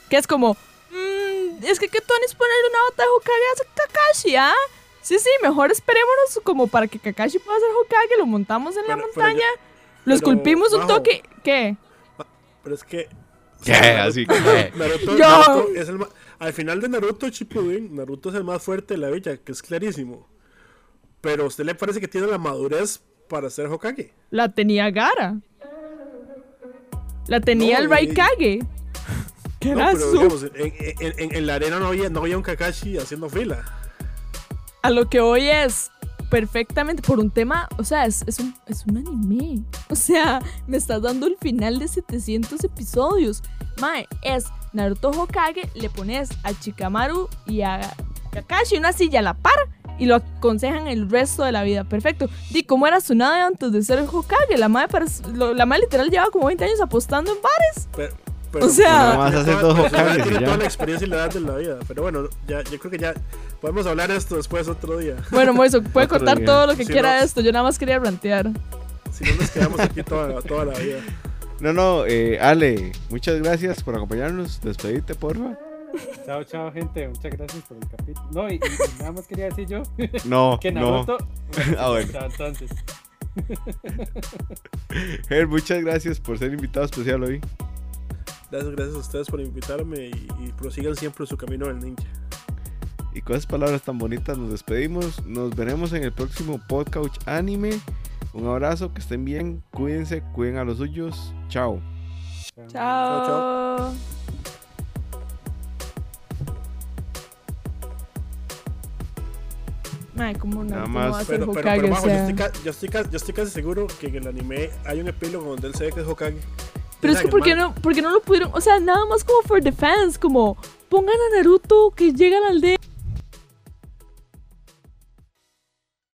Que es como, "Mm, es que que Tony es ponerle una bota de Hokage a Kakashi, ¿ah? Sí, sí, mejor esperémonos como para que Kakashi pueda ser Hokage, lo montamos en la
Pero- pero
montaña,
ya-
lo esculpimos un toque. ¿Qué?
Pero es que.
¿Qué?
Naruto-
Así que-
Naruto,
Yo-
Naruto es el al final de Naruto Shippuden, Naruto es el más fuerte de la villa, que es clarísimo. Pero a usted le parece que tiene la madurez para ser Hokage.
La tenía Gara. La tenía
No,
el Raikage. ¿Qué
No,
era
pero
su-
digamos, en, en- en- en la arena no había, no había un Kakashi haciendo fila.
A lo que hoy es perfectamente por un tema, o sea, es, es un, es un anime. O sea, me estás dando el final de 700 episodios. Mae, es Naruto Hokage, le pones a Chikamaru y a Kakashi una silla a la par y lo aconsejan el resto de la vida. Perfecto. Di, ¿cómo era Tsunade antes de ser Hokage? La madre, la madre literal lleva como 20 años apostando en bares.
Pero, pero-
O sea-
pero
Nada más
toda-
dos
Tiene toda la experiencia y la edad de la vida. Pero bueno, ya, yo creo que ya podemos hablar de esto después otro día.
Bueno, Moiso, puede cortar
día.
todo lo que
Sí,
quiera
no.
de esto. Yo nada más quería plantear.
Si no nos quedamos aquí toda, toda la vida.
No, no, eh, Ale, muchas gracias por acompañarnos. Despedite, porfa.
Chao, chao, gente. Muchas gracias por el capítulo. No, y, y nada más quería decir yo
No,
que
no.
Naruto.
Ah, bueno.
Chao, entonces.
Ger, muchas gracias por ser invitado especial hoy.
Gracias, gracias a ustedes por invitarme y, y prosigan siempre su camino del ninja.
Y con esas palabras tan bonitas nos despedimos. Nos veremos en el próximo podcast anime. Un abrazo, que estén bien, cuídense, cuiden a los suyos. Chao.
Chao.
chao.
Ay, ¿cómo no?
Nada
¿Cómo
más.
va a ser
Pero, pero,
Hokage?
pero
O
yo,
sea?
estoy ca- yo, estoy yo estoy casi seguro que en el anime hay un epílogo donde él se ve que es Hokage.
Pero es que ¿por qué, no, ¿por qué no lo pudieron? O sea, nada más como for the fans, como pongan a Naruto que llega a la aldea